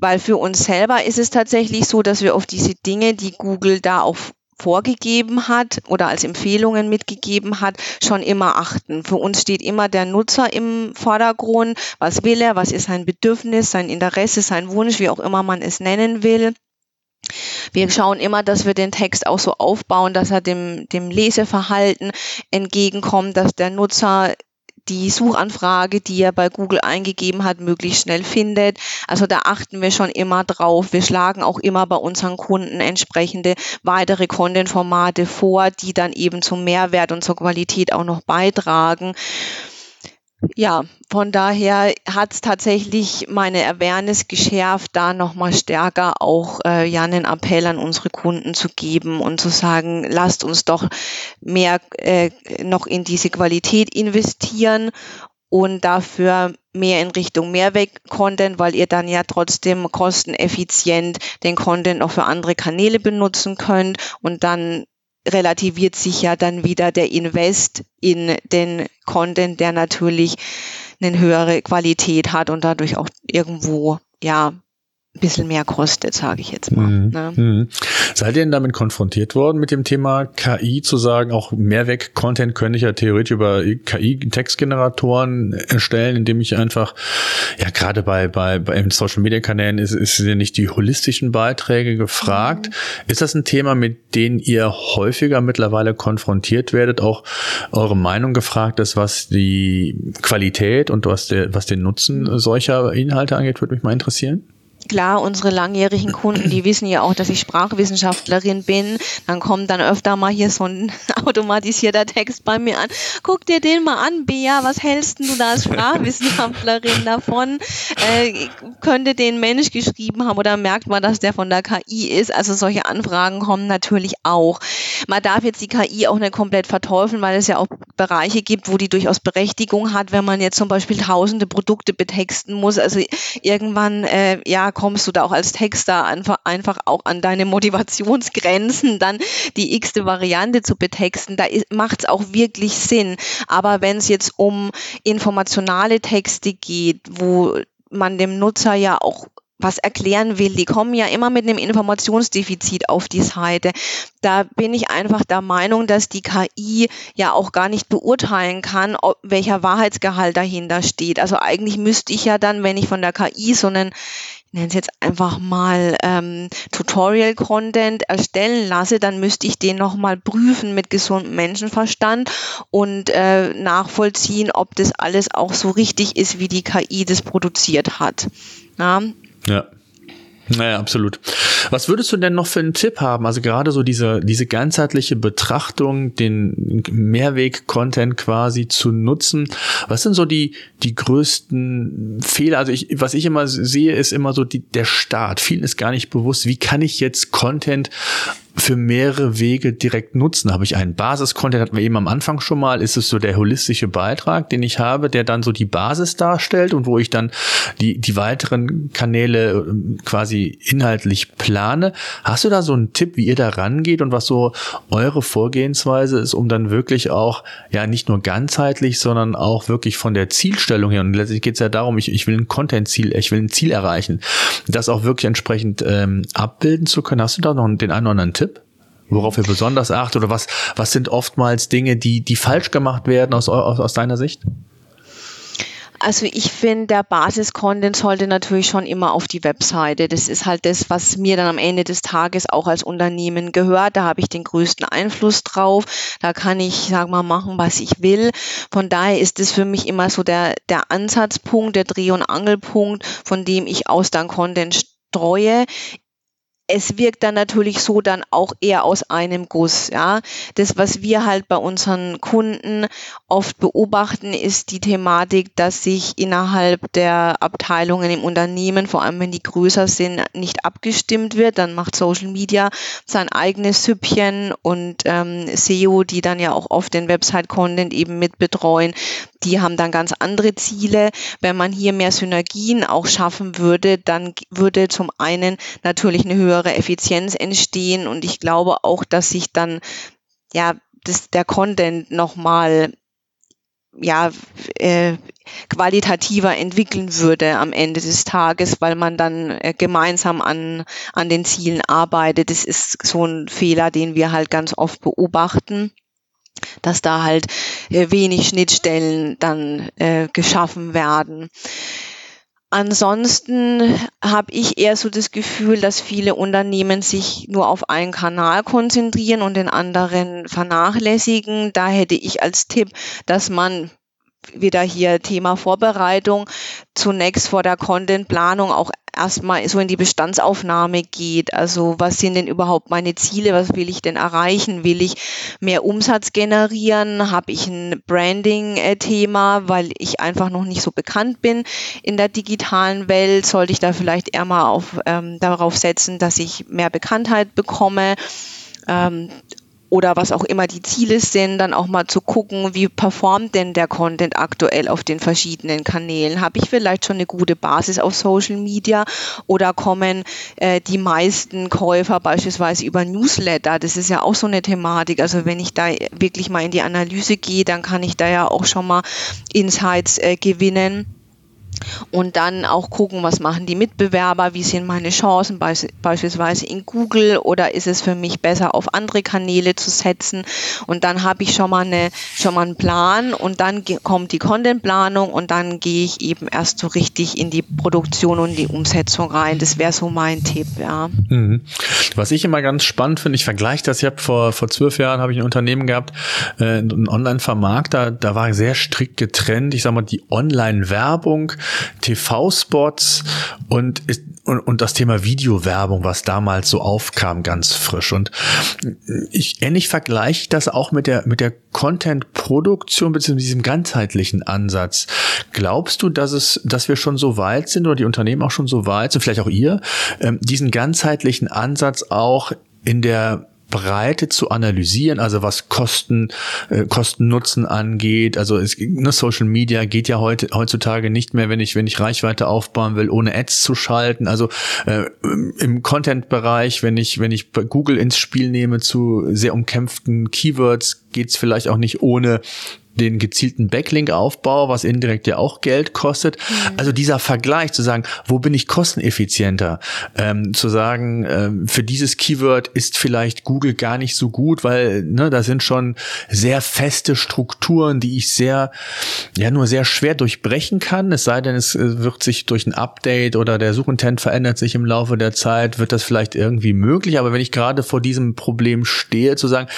Weil für uns selber ist es tatsächlich so, dass wir auf diese Dinge, die Google da auch vorgegeben hat oder als Empfehlungen mitgegeben hat, schon immer achten. Für uns steht immer der Nutzer im Vordergrund. Was will er? Was ist sein Bedürfnis, sein Interesse, sein Wunsch, wie auch immer man es nennen will? Wir schauen immer, dass wir den Text auch so aufbauen, dass er dem, dem Leseverhalten entgegenkommt, dass der Nutzer die Suchanfrage, die er bei Google eingegeben hat, möglichst schnell findet. Also da achten wir schon immer drauf. Wir schlagen auch immer bei unseren Kunden entsprechende weitere Content-Formate vor, die dann eben zum Mehrwert und zur Qualität auch noch beitragen. Ja, von daher hat es tatsächlich meine Awareness geschärft, da nochmal stärker auch äh, ja einen Appell an unsere Kunden zu geben und zu sagen, lasst uns doch mehr äh, noch in diese Qualität investieren und dafür mehr in Richtung Mehrweg-Content, weil ihr dann ja trotzdem kosteneffizient den Content auch für andere Kanäle benutzen könnt und dann relativiert sich ja dann wieder der Invest in den Content, der natürlich eine höhere Qualität hat und dadurch auch irgendwo ja ein bisschen mehr kostet, sage ich jetzt mal. Mhm. Ne? Mhm. Seid ihr denn damit konfrontiert worden mit dem Thema KI zu sagen, auch Mehrweg-Content könnte ich ja theoretisch über KI-Textgeneratoren erstellen, indem ich einfach, ja gerade bei, bei, bei Social-Media-Kanälen ist, ist ja nicht die holistischen Beiträge gefragt. Mhm. Ist das ein Thema, mit dem ihr häufiger mittlerweile konfrontiert werdet, auch eure Meinung gefragt ist, was die Qualität und was, der, was den Nutzen solcher Inhalte angeht, würde mich mal interessieren? Klar, unsere langjährigen Kunden, die wissen ja auch, dass ich Sprachwissenschaftlerin bin. Dann kommt dann öfter mal hier so ein automatisierter Text bei mir an. Guck dir den mal an, Bea, was hältst du da als Sprachwissenschaftlerin davon? Äh, könnte den Mensch geschrieben haben oder merkt man, dass der von der KI ist? Also solche Anfragen kommen natürlich auch. Man darf jetzt die KI auch nicht komplett verteufeln, weil es ja auch Bereiche gibt, wo die durchaus Berechtigung hat, wenn man jetzt zum Beispiel tausende Produkte betexten muss. Also irgendwann, äh, ja, kommst du da auch als Texter einfach, einfach auch an deine Motivationsgrenzen, dann die x-te Variante zu betexten. Da macht es auch wirklich Sinn. Aber wenn es jetzt um informationale Texte geht, wo man dem Nutzer ja auch was erklären will. Die kommen ja immer mit einem Informationsdefizit auf die Seite. Da bin ich einfach der Meinung, dass die KI ja auch gar nicht beurteilen kann, ob, welcher Wahrheitsgehalt dahinter steht. Also eigentlich müsste ich ja dann, wenn ich von der KI so einen ich nenne es jetzt einfach mal ähm, Tutorial-Content erstellen lasse, dann müsste ich den nochmal prüfen mit gesundem Menschenverstand und äh, nachvollziehen, ob das alles auch so richtig ist, wie die KI das produziert hat. Ja. ja. Naja, absolut. Was würdest du denn noch für einen Tipp haben? Also gerade so diese, diese ganzheitliche Betrachtung, den Mehrweg-Content quasi zu nutzen. Was sind so die, die größten Fehler? Also ich, was ich immer sehe, ist immer so die, der Start. Vielen ist gar nicht bewusst, wie kann ich jetzt Content für mehrere Wege direkt nutzen. Habe ich einen Basis-Content, hatten wir eben am Anfang schon mal, ist es so der holistische Beitrag, den ich habe, der dann so die Basis darstellt und wo ich dann die, die weiteren Kanäle ähm, quasi inhaltlich plane. Hast du da so einen Tipp, wie ihr da rangeht und was so eure Vorgehensweise ist, um dann wirklich auch, ja, nicht nur ganzheitlich, sondern auch wirklich von der Zielstellung her, und letztlich geht es ja darum, ich, ich will ein Content-Ziel, ich will ein Ziel erreichen, das auch wirklich entsprechend ähm, abbilden zu können. Hast du da noch den einen oder anderen Tipp? Worauf ihr besonders achtet oder was, was sind oftmals Dinge, die, die falsch gemacht werden aus, aus, aus deiner Sicht? Also ich finde, der Basis-Content sollte natürlich schon immer auf die Webseite. Das ist halt das, was mir dann am Ende des Tages auch als Unternehmen gehört. Da habe ich den größten Einfluss drauf. Da kann ich, sag mal, machen, was ich will. Von daher ist es für mich immer so der, der Ansatzpunkt, der Dreh- und Angelpunkt, von dem ich aus dann Content streue es wirkt dann natürlich so dann auch eher aus einem Guss. Ja, das, was wir halt bei unseren Kunden oft beobachten, ist die Thematik, dass sich innerhalb der Abteilungen im Unternehmen, vor allem wenn die größer sind, nicht abgestimmt wird. Dann macht Social Media sein eigenes Süppchen und ähm, SEO, die dann ja auch oft den Website-Content eben mit betreuen, die haben dann ganz andere Ziele. Wenn man hier mehr Synergien auch schaffen würde, dann würde zum einen natürlich eine höhere Effizienz entstehen und ich glaube auch, dass sich dann ja das, der Content nochmal ja, äh, qualitativer entwickeln würde am Ende des Tages, weil man dann äh, gemeinsam an, an den Zielen arbeitet. Das ist so ein Fehler, den wir halt ganz oft beobachten dass da halt äh, wenig Schnittstellen dann äh, geschaffen werden. Ansonsten habe ich eher so das Gefühl, dass viele Unternehmen sich nur auf einen Kanal konzentrieren und den anderen vernachlässigen. Da hätte ich als Tipp, dass man wieder hier Thema Vorbereitung, zunächst vor der Contentplanung auch erstmal so in die Bestandsaufnahme geht. Also was sind denn überhaupt meine Ziele? Was will ich denn erreichen? Will ich mehr Umsatz generieren? Habe ich ein Branding-Thema, weil ich einfach noch nicht so bekannt bin in der digitalen Welt? Sollte ich da vielleicht eher mal auf, ähm, darauf setzen, dass ich mehr Bekanntheit bekomme? Ähm, oder was auch immer die Ziele sind, dann auch mal zu gucken, wie performt denn der Content aktuell auf den verschiedenen Kanälen. Habe ich vielleicht schon eine gute Basis auf Social Media oder kommen äh, die meisten Käufer beispielsweise über Newsletter? Das ist ja auch so eine Thematik. Also wenn ich da wirklich mal in die Analyse gehe, dann kann ich da ja auch schon mal Insights äh, gewinnen und dann auch gucken, was machen die Mitbewerber, wie sind meine Chancen beispielsweise in Google oder ist es für mich besser auf andere Kanäle zu setzen und dann habe ich schon mal eine schon mal einen Plan und dann kommt die Contentplanung und dann gehe ich eben erst so richtig in die Produktion und die Umsetzung rein. Das wäre so mein Tipp, ja. Mhm. Was ich immer ganz spannend finde, ich vergleiche das, ich habe vor vor zwölf Jahren habe ich ein Unternehmen gehabt, äh, ein Online-Vermarkter, da war sehr strikt getrennt. Ich sage mal die Online-Werbung TV-Spots und, und, und das Thema Videowerbung, was damals so aufkam, ganz frisch. Und ich ähnlich vergleiche das auch mit der, mit der Content-Produktion bzw. diesem ganzheitlichen Ansatz. Glaubst du, dass es, dass wir schon so weit sind oder die Unternehmen auch schon so weit sind, vielleicht auch ihr, ähm, diesen ganzheitlichen Ansatz auch in der Breite zu analysieren, also was Kosten, äh, Kosten-Nutzen angeht. Also es, ne, Social Media geht ja heute heutzutage nicht mehr, wenn ich wenn ich Reichweite aufbauen will, ohne Ads zu schalten. Also äh, im Content-Bereich, wenn ich wenn ich Google ins Spiel nehme zu sehr umkämpften Keywords, geht's vielleicht auch nicht ohne den gezielten Backlink-Aufbau, was indirekt ja auch Geld kostet. Mhm. Also dieser Vergleich zu sagen, wo bin ich kosteneffizienter? Ähm, zu sagen, ähm, für dieses Keyword ist vielleicht Google gar nicht so gut, weil ne, da sind schon sehr feste Strukturen, die ich sehr, ja nur sehr schwer durchbrechen kann. Es sei denn, es äh, wird sich durch ein Update oder der Suchintent verändert sich im Laufe der Zeit, wird das vielleicht irgendwie möglich. Aber wenn ich gerade vor diesem Problem stehe, zu sagen,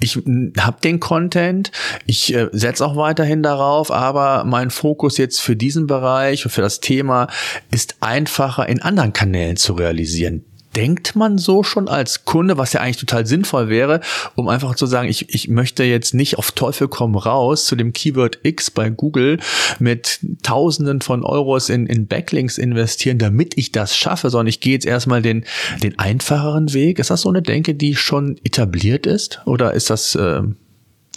ich habe den Content, ich äh, setze auch weiterhin darauf, aber mein Fokus jetzt für diesen Bereich und für das Thema ist einfacher in anderen Kanälen zu realisieren denkt man so schon als Kunde, was ja eigentlich total sinnvoll wäre, um einfach zu sagen, ich, ich möchte jetzt nicht auf Teufel komm raus zu dem Keyword X bei Google mit Tausenden von Euros in, in Backlinks investieren, damit ich das schaffe, sondern ich gehe jetzt erstmal den, den einfacheren Weg. Ist das so eine Denke, die schon etabliert ist? Oder ist das äh,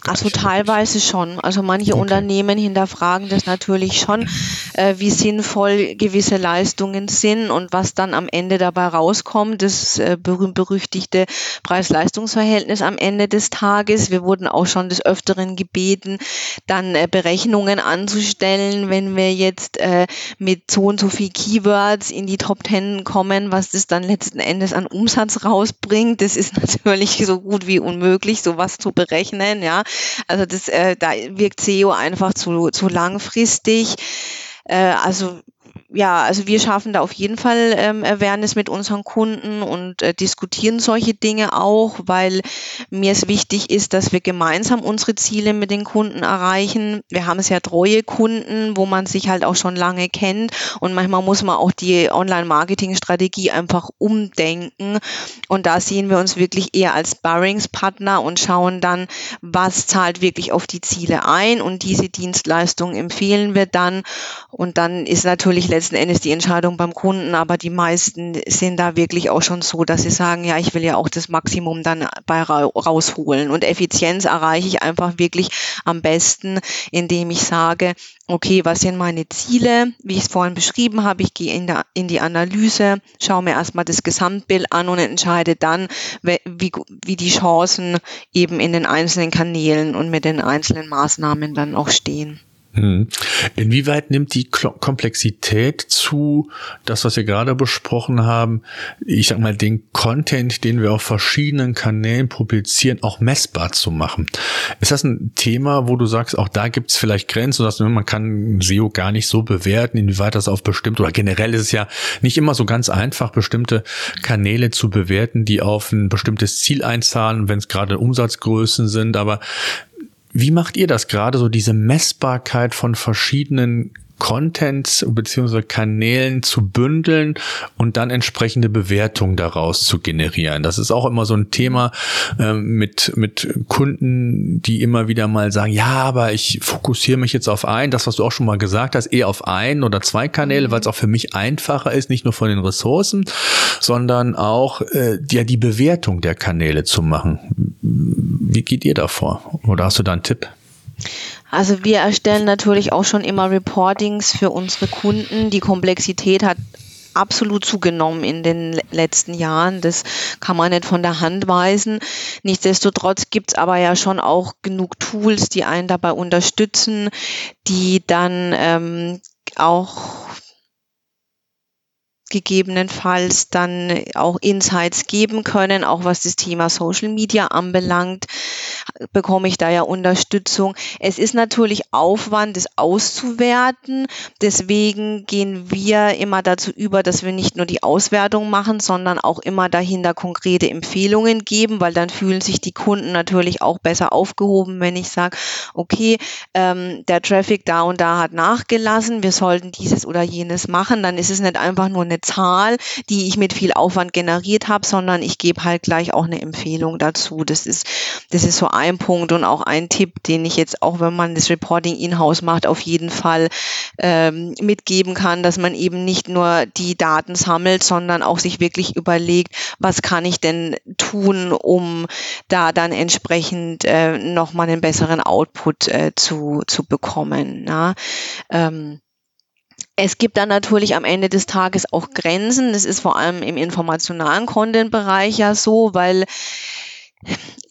also teilweise schon. Also manche okay. Unternehmen hinterfragen das natürlich schon, äh, wie sinnvoll gewisse Leistungen sind und was dann am Ende dabei rauskommt. Das äh, berühmt-berüchtigte Preis-Leistungs-Verhältnis am Ende des Tages. Wir wurden auch schon des Öfteren gebeten, dann äh, Berechnungen anzustellen, wenn wir jetzt äh, mit so und so viel Keywords in die Top Ten kommen, was das dann letzten Endes an Umsatz rausbringt. Das ist natürlich so gut wie unmöglich, sowas zu berechnen, ja. Also das, äh, da wirkt SEO einfach zu, zu langfristig. Äh, also ja, also wir schaffen da auf jeden Fall ähm, Awareness mit unseren Kunden und äh, diskutieren solche Dinge auch, weil mir es wichtig ist, dass wir gemeinsam unsere Ziele mit den Kunden erreichen. Wir haben sehr treue Kunden, wo man sich halt auch schon lange kennt und manchmal muss man auch die Online-Marketing-Strategie einfach umdenken und da sehen wir uns wirklich eher als Sparringspartner und schauen dann, was zahlt wirklich auf die Ziele ein und diese Dienstleistung empfehlen wir dann und dann ist natürlich letztendlich letzten Endes die Entscheidung beim Kunden, aber die meisten sind da wirklich auch schon so, dass sie sagen, ja, ich will ja auch das Maximum dann bei rausholen. Und Effizienz erreiche ich einfach wirklich am besten, indem ich sage, okay, was sind meine Ziele? Wie ich es vorhin beschrieben habe, ich gehe in, der, in die Analyse, schaue mir erstmal das Gesamtbild an und entscheide dann, wie, wie die Chancen eben in den einzelnen Kanälen und mit den einzelnen Maßnahmen dann auch stehen. Hm. Inwieweit nimmt die Komplexität zu, das, was wir gerade besprochen haben, ich sag mal, den Content, den wir auf verschiedenen Kanälen publizieren, auch messbar zu machen? Ist das ein Thema, wo du sagst, auch da gibt es vielleicht Grenzen, dass man kann SEO gar nicht so bewerten, inwieweit das auf bestimmte, oder generell ist es ja nicht immer so ganz einfach, bestimmte Kanäle zu bewerten, die auf ein bestimmtes Ziel einzahlen, wenn es gerade Umsatzgrößen sind, aber Wie macht ihr das gerade, so diese Messbarkeit von verschiedenen Contents bzw. Kanälen zu bündeln und dann entsprechende Bewertungen daraus zu generieren. Das ist auch immer so ein Thema äh, mit, mit Kunden, die immer wieder mal sagen, ja, aber ich fokussiere mich jetzt auf ein, das, was du auch schon mal gesagt hast, eher auf ein oder zwei Kanäle, weil es auch für mich einfacher ist, nicht nur von den Ressourcen, sondern auch äh, ja, die Bewertung der Kanäle zu machen. Wie geht ihr da vor? Oder hast du da einen Tipp? Also wir erstellen natürlich auch schon immer Reportings für unsere Kunden. Die Komplexität hat absolut zugenommen in den letzten Jahren. Das kann man nicht von der Hand weisen. Nichtsdestotrotz gibt es aber ja schon auch genug Tools, die einen dabei unterstützen, die dann ähm, auch gegebenenfalls dann auch Insights geben können, auch was das Thema Social Media anbelangt, bekomme ich da ja Unterstützung. Es ist natürlich Aufwand, das auszuwerten. Deswegen gehen wir immer dazu über, dass wir nicht nur die Auswertung machen, sondern auch immer dahinter konkrete Empfehlungen geben, weil dann fühlen sich die Kunden natürlich auch besser aufgehoben, wenn ich sage, okay, ähm, der Traffic da und da hat nachgelassen, wir sollten dieses oder jenes machen. Dann ist es nicht einfach nur eine Zahl, die ich mit viel Aufwand generiert habe, sondern ich gebe halt gleich auch eine Empfehlung dazu. Das ist, das ist so ein Punkt und auch ein Tipp, den ich jetzt auch, wenn man das Reporting in-house macht, auf jeden Fall ähm, mitgeben kann, dass man eben nicht nur die Daten sammelt, sondern auch sich wirklich überlegt, was kann ich denn tun, um da dann entsprechend äh, nochmal einen besseren Output äh, zu, zu bekommen. Ja? Ähm, es gibt dann natürlich am Ende des Tages auch Grenzen. Das ist vor allem im informationalen Content-Bereich ja so, weil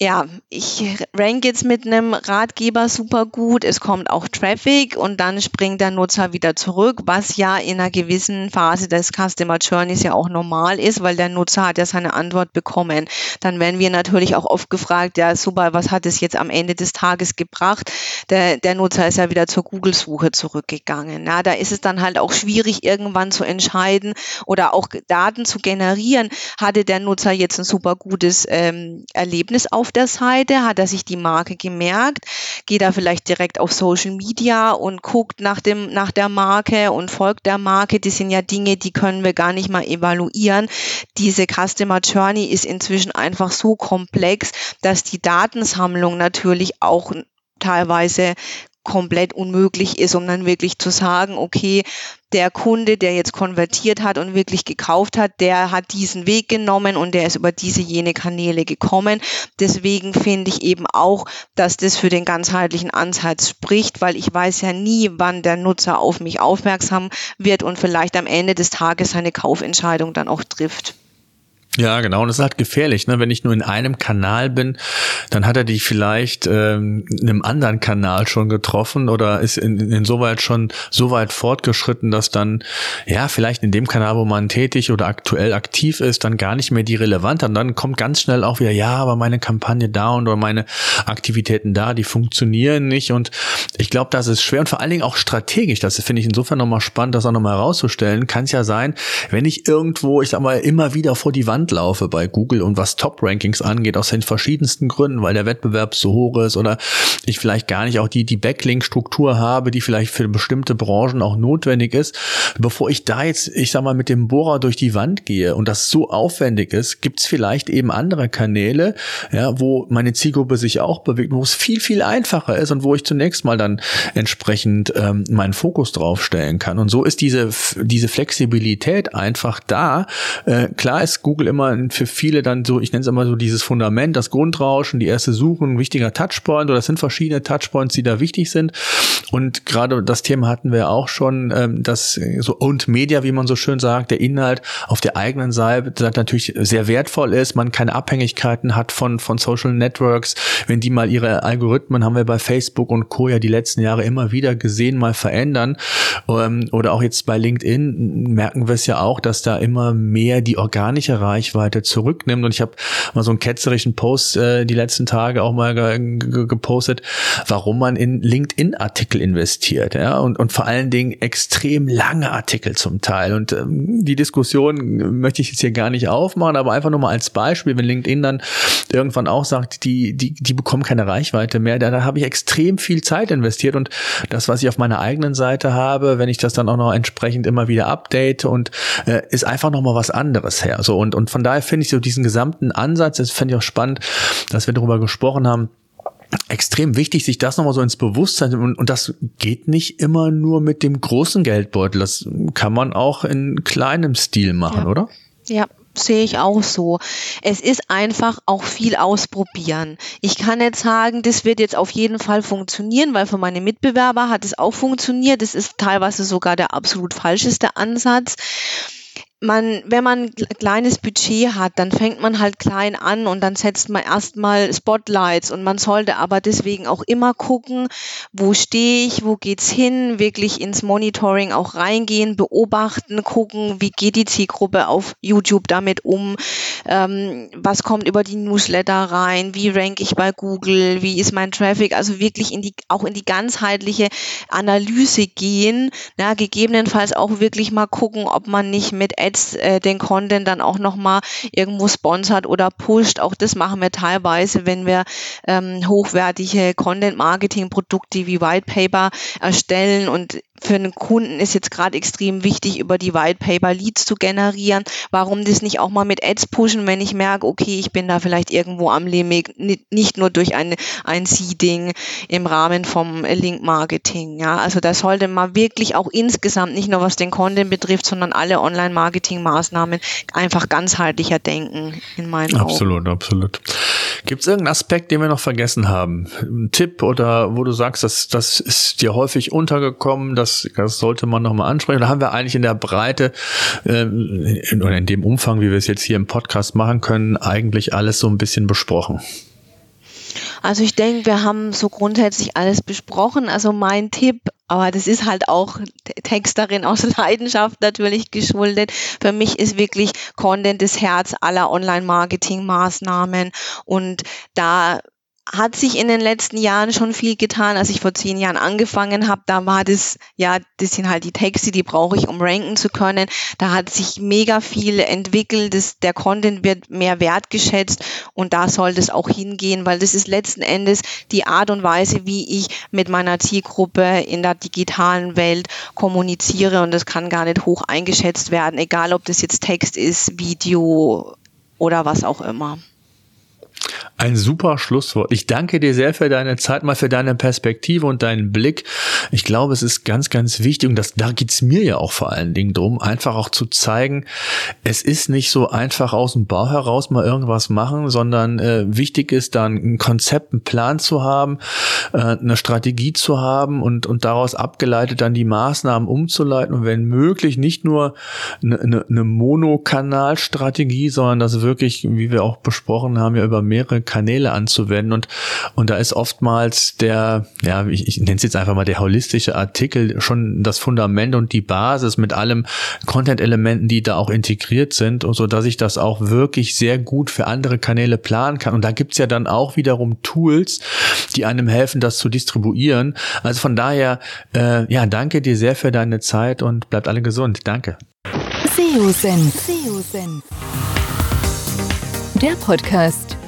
ja, ich rank jetzt mit einem Ratgeber super gut. Es kommt auch Traffic und dann springt der Nutzer wieder zurück, was ja in einer gewissen Phase des Customer Journeys ja auch normal ist, weil der Nutzer hat ja seine Antwort bekommen. Dann werden wir natürlich auch oft gefragt, ja super, was hat es jetzt am Ende des Tages gebracht? Der, der Nutzer ist ja wieder zur Google-Suche zurückgegangen. Ja, da ist es dann halt auch schwierig, irgendwann zu entscheiden oder auch Daten zu generieren. Hatte der Nutzer jetzt ein super gutes ähm, Erlebnis? Erlebnis auf der Seite? Hat er sich die Marke gemerkt? Geht er vielleicht direkt auf Social Media und guckt nach, dem, nach der Marke und folgt der Marke? Das sind ja Dinge, die können wir gar nicht mal evaluieren. Diese Customer Journey ist inzwischen einfach so komplex, dass die Datensammlung natürlich auch teilweise komplett unmöglich ist, um dann wirklich zu sagen, okay, der Kunde, der jetzt konvertiert hat und wirklich gekauft hat, der hat diesen Weg genommen und der ist über diese jene Kanäle gekommen. Deswegen finde ich eben auch, dass das für den ganzheitlichen Ansatz spricht, weil ich weiß ja nie, wann der Nutzer auf mich aufmerksam wird und vielleicht am Ende des Tages seine Kaufentscheidung dann auch trifft. Ja, genau. Und das ist halt gefährlich, ne? Wenn ich nur in einem Kanal bin, dann hat er dich vielleicht ähm, in einem anderen Kanal schon getroffen oder ist in, insoweit schon so weit fortgeschritten, dass dann, ja, vielleicht in dem Kanal, wo man tätig oder aktuell aktiv ist, dann gar nicht mehr die relevant. Und dann kommt ganz schnell auch wieder, ja, aber meine Kampagne da und oder meine Aktivitäten da, die funktionieren nicht. Und ich glaube, das ist schwer und vor allen Dingen auch strategisch. Das finde ich insofern nochmal spannend, das auch nochmal herauszustellen. Kann es ja sein, wenn ich irgendwo, ich sag mal, immer wieder vor die Wand Wand laufe bei Google und was Top-Rankings angeht, aus den verschiedensten Gründen, weil der Wettbewerb so hoch ist oder ich vielleicht gar nicht auch die, die Backlink-Struktur habe, die vielleicht für bestimmte Branchen auch notwendig ist. Bevor ich da jetzt, ich sag mal, mit dem Bohrer durch die Wand gehe und das so aufwendig ist, gibt es vielleicht eben andere Kanäle, ja, wo meine Zielgruppe sich auch bewegt, wo es viel, viel einfacher ist und wo ich zunächst mal dann entsprechend ähm, meinen Fokus drauf stellen kann. Und so ist diese, diese Flexibilität einfach da. Äh, klar ist Google immer für viele dann so, ich nenne es immer so dieses Fundament, das Grundrauschen, die erste Suche, ein wichtiger Touchpoint oder es sind verschiedene Touchpoints, die da wichtig sind. Und gerade das Thema hatten wir auch schon, ähm, dass so und Media, wie man so schön sagt, der Inhalt auf der eigenen Seite natürlich sehr wertvoll ist, man keine Abhängigkeiten hat von, von Social Networks, wenn die mal ihre Algorithmen, haben wir bei Facebook und Co. ja die letzten Jahre immer wieder gesehen, mal verändern. Ähm, oder auch jetzt bei LinkedIn merken wir es ja auch, dass da immer mehr die organische Reichweite Reichweite zurücknimmt. Und ich habe mal so einen ketzerischen Post äh, die letzten Tage auch mal ge ge gepostet, warum man in LinkedIn-Artikel investiert. Ja? Und, und vor allen Dingen extrem lange Artikel zum Teil. Und ähm, die Diskussion möchte ich jetzt hier gar nicht aufmachen, aber einfach nur mal als Beispiel, wenn LinkedIn dann irgendwann auch sagt, die, die, die bekommen keine Reichweite mehr, da, da habe ich extrem viel Zeit investiert und das, was ich auf meiner eigenen Seite habe, wenn ich das dann auch noch entsprechend immer wieder update und äh, ist einfach noch mal was anderes her. So und und von daher finde ich so diesen gesamten Ansatz, das fände ich auch spannend, dass wir darüber gesprochen haben extrem wichtig, sich das nochmal so ins Bewusstsein und, und das geht nicht immer nur mit dem großen Geldbeutel. Das kann man auch in kleinem Stil machen, Ja. oder? Ja, sehe ich auch so. Es ist einfach auch viel ausprobieren. Ich kann jetzt sagen, das wird jetzt auf jeden Fall funktionieren, weil für meine Mitbewerber hat es auch funktioniert. Das ist teilweise sogar der absolut falscheste Ansatz. Man, wenn man ein kleines Budget hat, dann fängt man halt klein an und dann setzt man erstmal Spotlights und man sollte aber deswegen auch immer gucken, wo stehe ich, wo geht's hin, wirklich ins Monitoring auch reingehen, beobachten, gucken, wie geht die Zielgruppe auf YouTube damit um, ähm, was kommt über die Newsletter rein, wie rank ich bei Google, wie ist mein Traffic, also wirklich in die, auch in die ganzheitliche Analyse gehen, na, gegebenenfalls auch wirklich mal gucken, ob man nicht mit Ads äh, den Content dann auch nochmal irgendwo sponsert oder pusht. Auch das machen wir teilweise, wenn wir ähm, hochwertige Content-Marketing-Produkte wie White Paper erstellen und für einen Kunden ist jetzt gerade extrem wichtig, über die White Paper Leads zu generieren. Warum das nicht auch mal mit Ads pushen, wenn ich merke, okay, ich bin da vielleicht irgendwo am Limit, ni- nicht nur durch ein, ein Seeding im Rahmen vom Link Marketing. Ja, also da sollte man wirklich auch insgesamt, nicht nur was den Content betrifft, sondern alle Online-Marketing-Maßnahmen einfach ganzheitlicher denken, in meinen Augen. Absolut, absolut. Gibt es irgendeinen Aspekt, den wir noch vergessen haben? Ein Tipp oder wo du sagst, das, das ist dir häufig untergekommen, das, das sollte man nochmal ansprechen? Oder haben wir eigentlich in der Breite ähm, in, oder in dem Umfang, wie wir es jetzt hier im Podcast machen können, eigentlich alles so ein bisschen besprochen? Also ich denke, wir haben so grundsätzlich alles besprochen. Also mein Tipp, aber das ist halt auch Texterin aus Leidenschaft natürlich geschuldet. Für mich ist wirklich Content das Herz aller Online-Marketing-Maßnahmen und da hat sich in den letzten Jahren schon viel getan. Als ich vor zehn Jahren angefangen habe, da war das, ja, das sind halt die Texte, die brauche ich, um ranken zu können. Da hat sich mega viel entwickelt. Das, der Content wird mehr wertgeschätzt und da soll das auch hingehen, weil das ist letzten Endes die Art und Weise, wie ich mit meiner Zielgruppe in der digitalen Welt kommuniziere und das kann gar nicht hoch eingeschätzt werden, egal ob das jetzt Text ist, Video oder was auch immer. Ein super Schlusswort. Ich danke dir sehr für deine Zeit, mal für deine Perspektive und deinen Blick. Ich glaube, es ist ganz, ganz wichtig und das, da geht's mir ja auch vor allen Dingen drum, einfach auch zu zeigen, es ist nicht so einfach aus dem Bau heraus mal irgendwas machen, sondern äh, wichtig ist dann ein Konzept, einen Plan zu haben, äh, eine Strategie zu haben und, und daraus abgeleitet dann die Maßnahmen umzuleiten und wenn möglich nicht nur eine, eine, Monokanalstrategie, sondern das wirklich, wie wir auch besprochen haben, ja über mehrere Kanäle anzuwenden und und da ist oftmals der, ja, ich, ich nenne es jetzt einfach mal der holistische Artikel schon das Fundament und die Basis mit allem Content-Elementen, die da auch integriert sind, und so dass ich das auch wirklich sehr gut für andere Kanäle planen kann. Und da gibt's ja dann auch wiederum Tools, die einem helfen, das zu distribuieren. Also von daher, äh, ja, danke dir sehr für deine Zeit und bleibt alle gesund. Danke. SEO-Senf. SEO-Senf. Der Podcast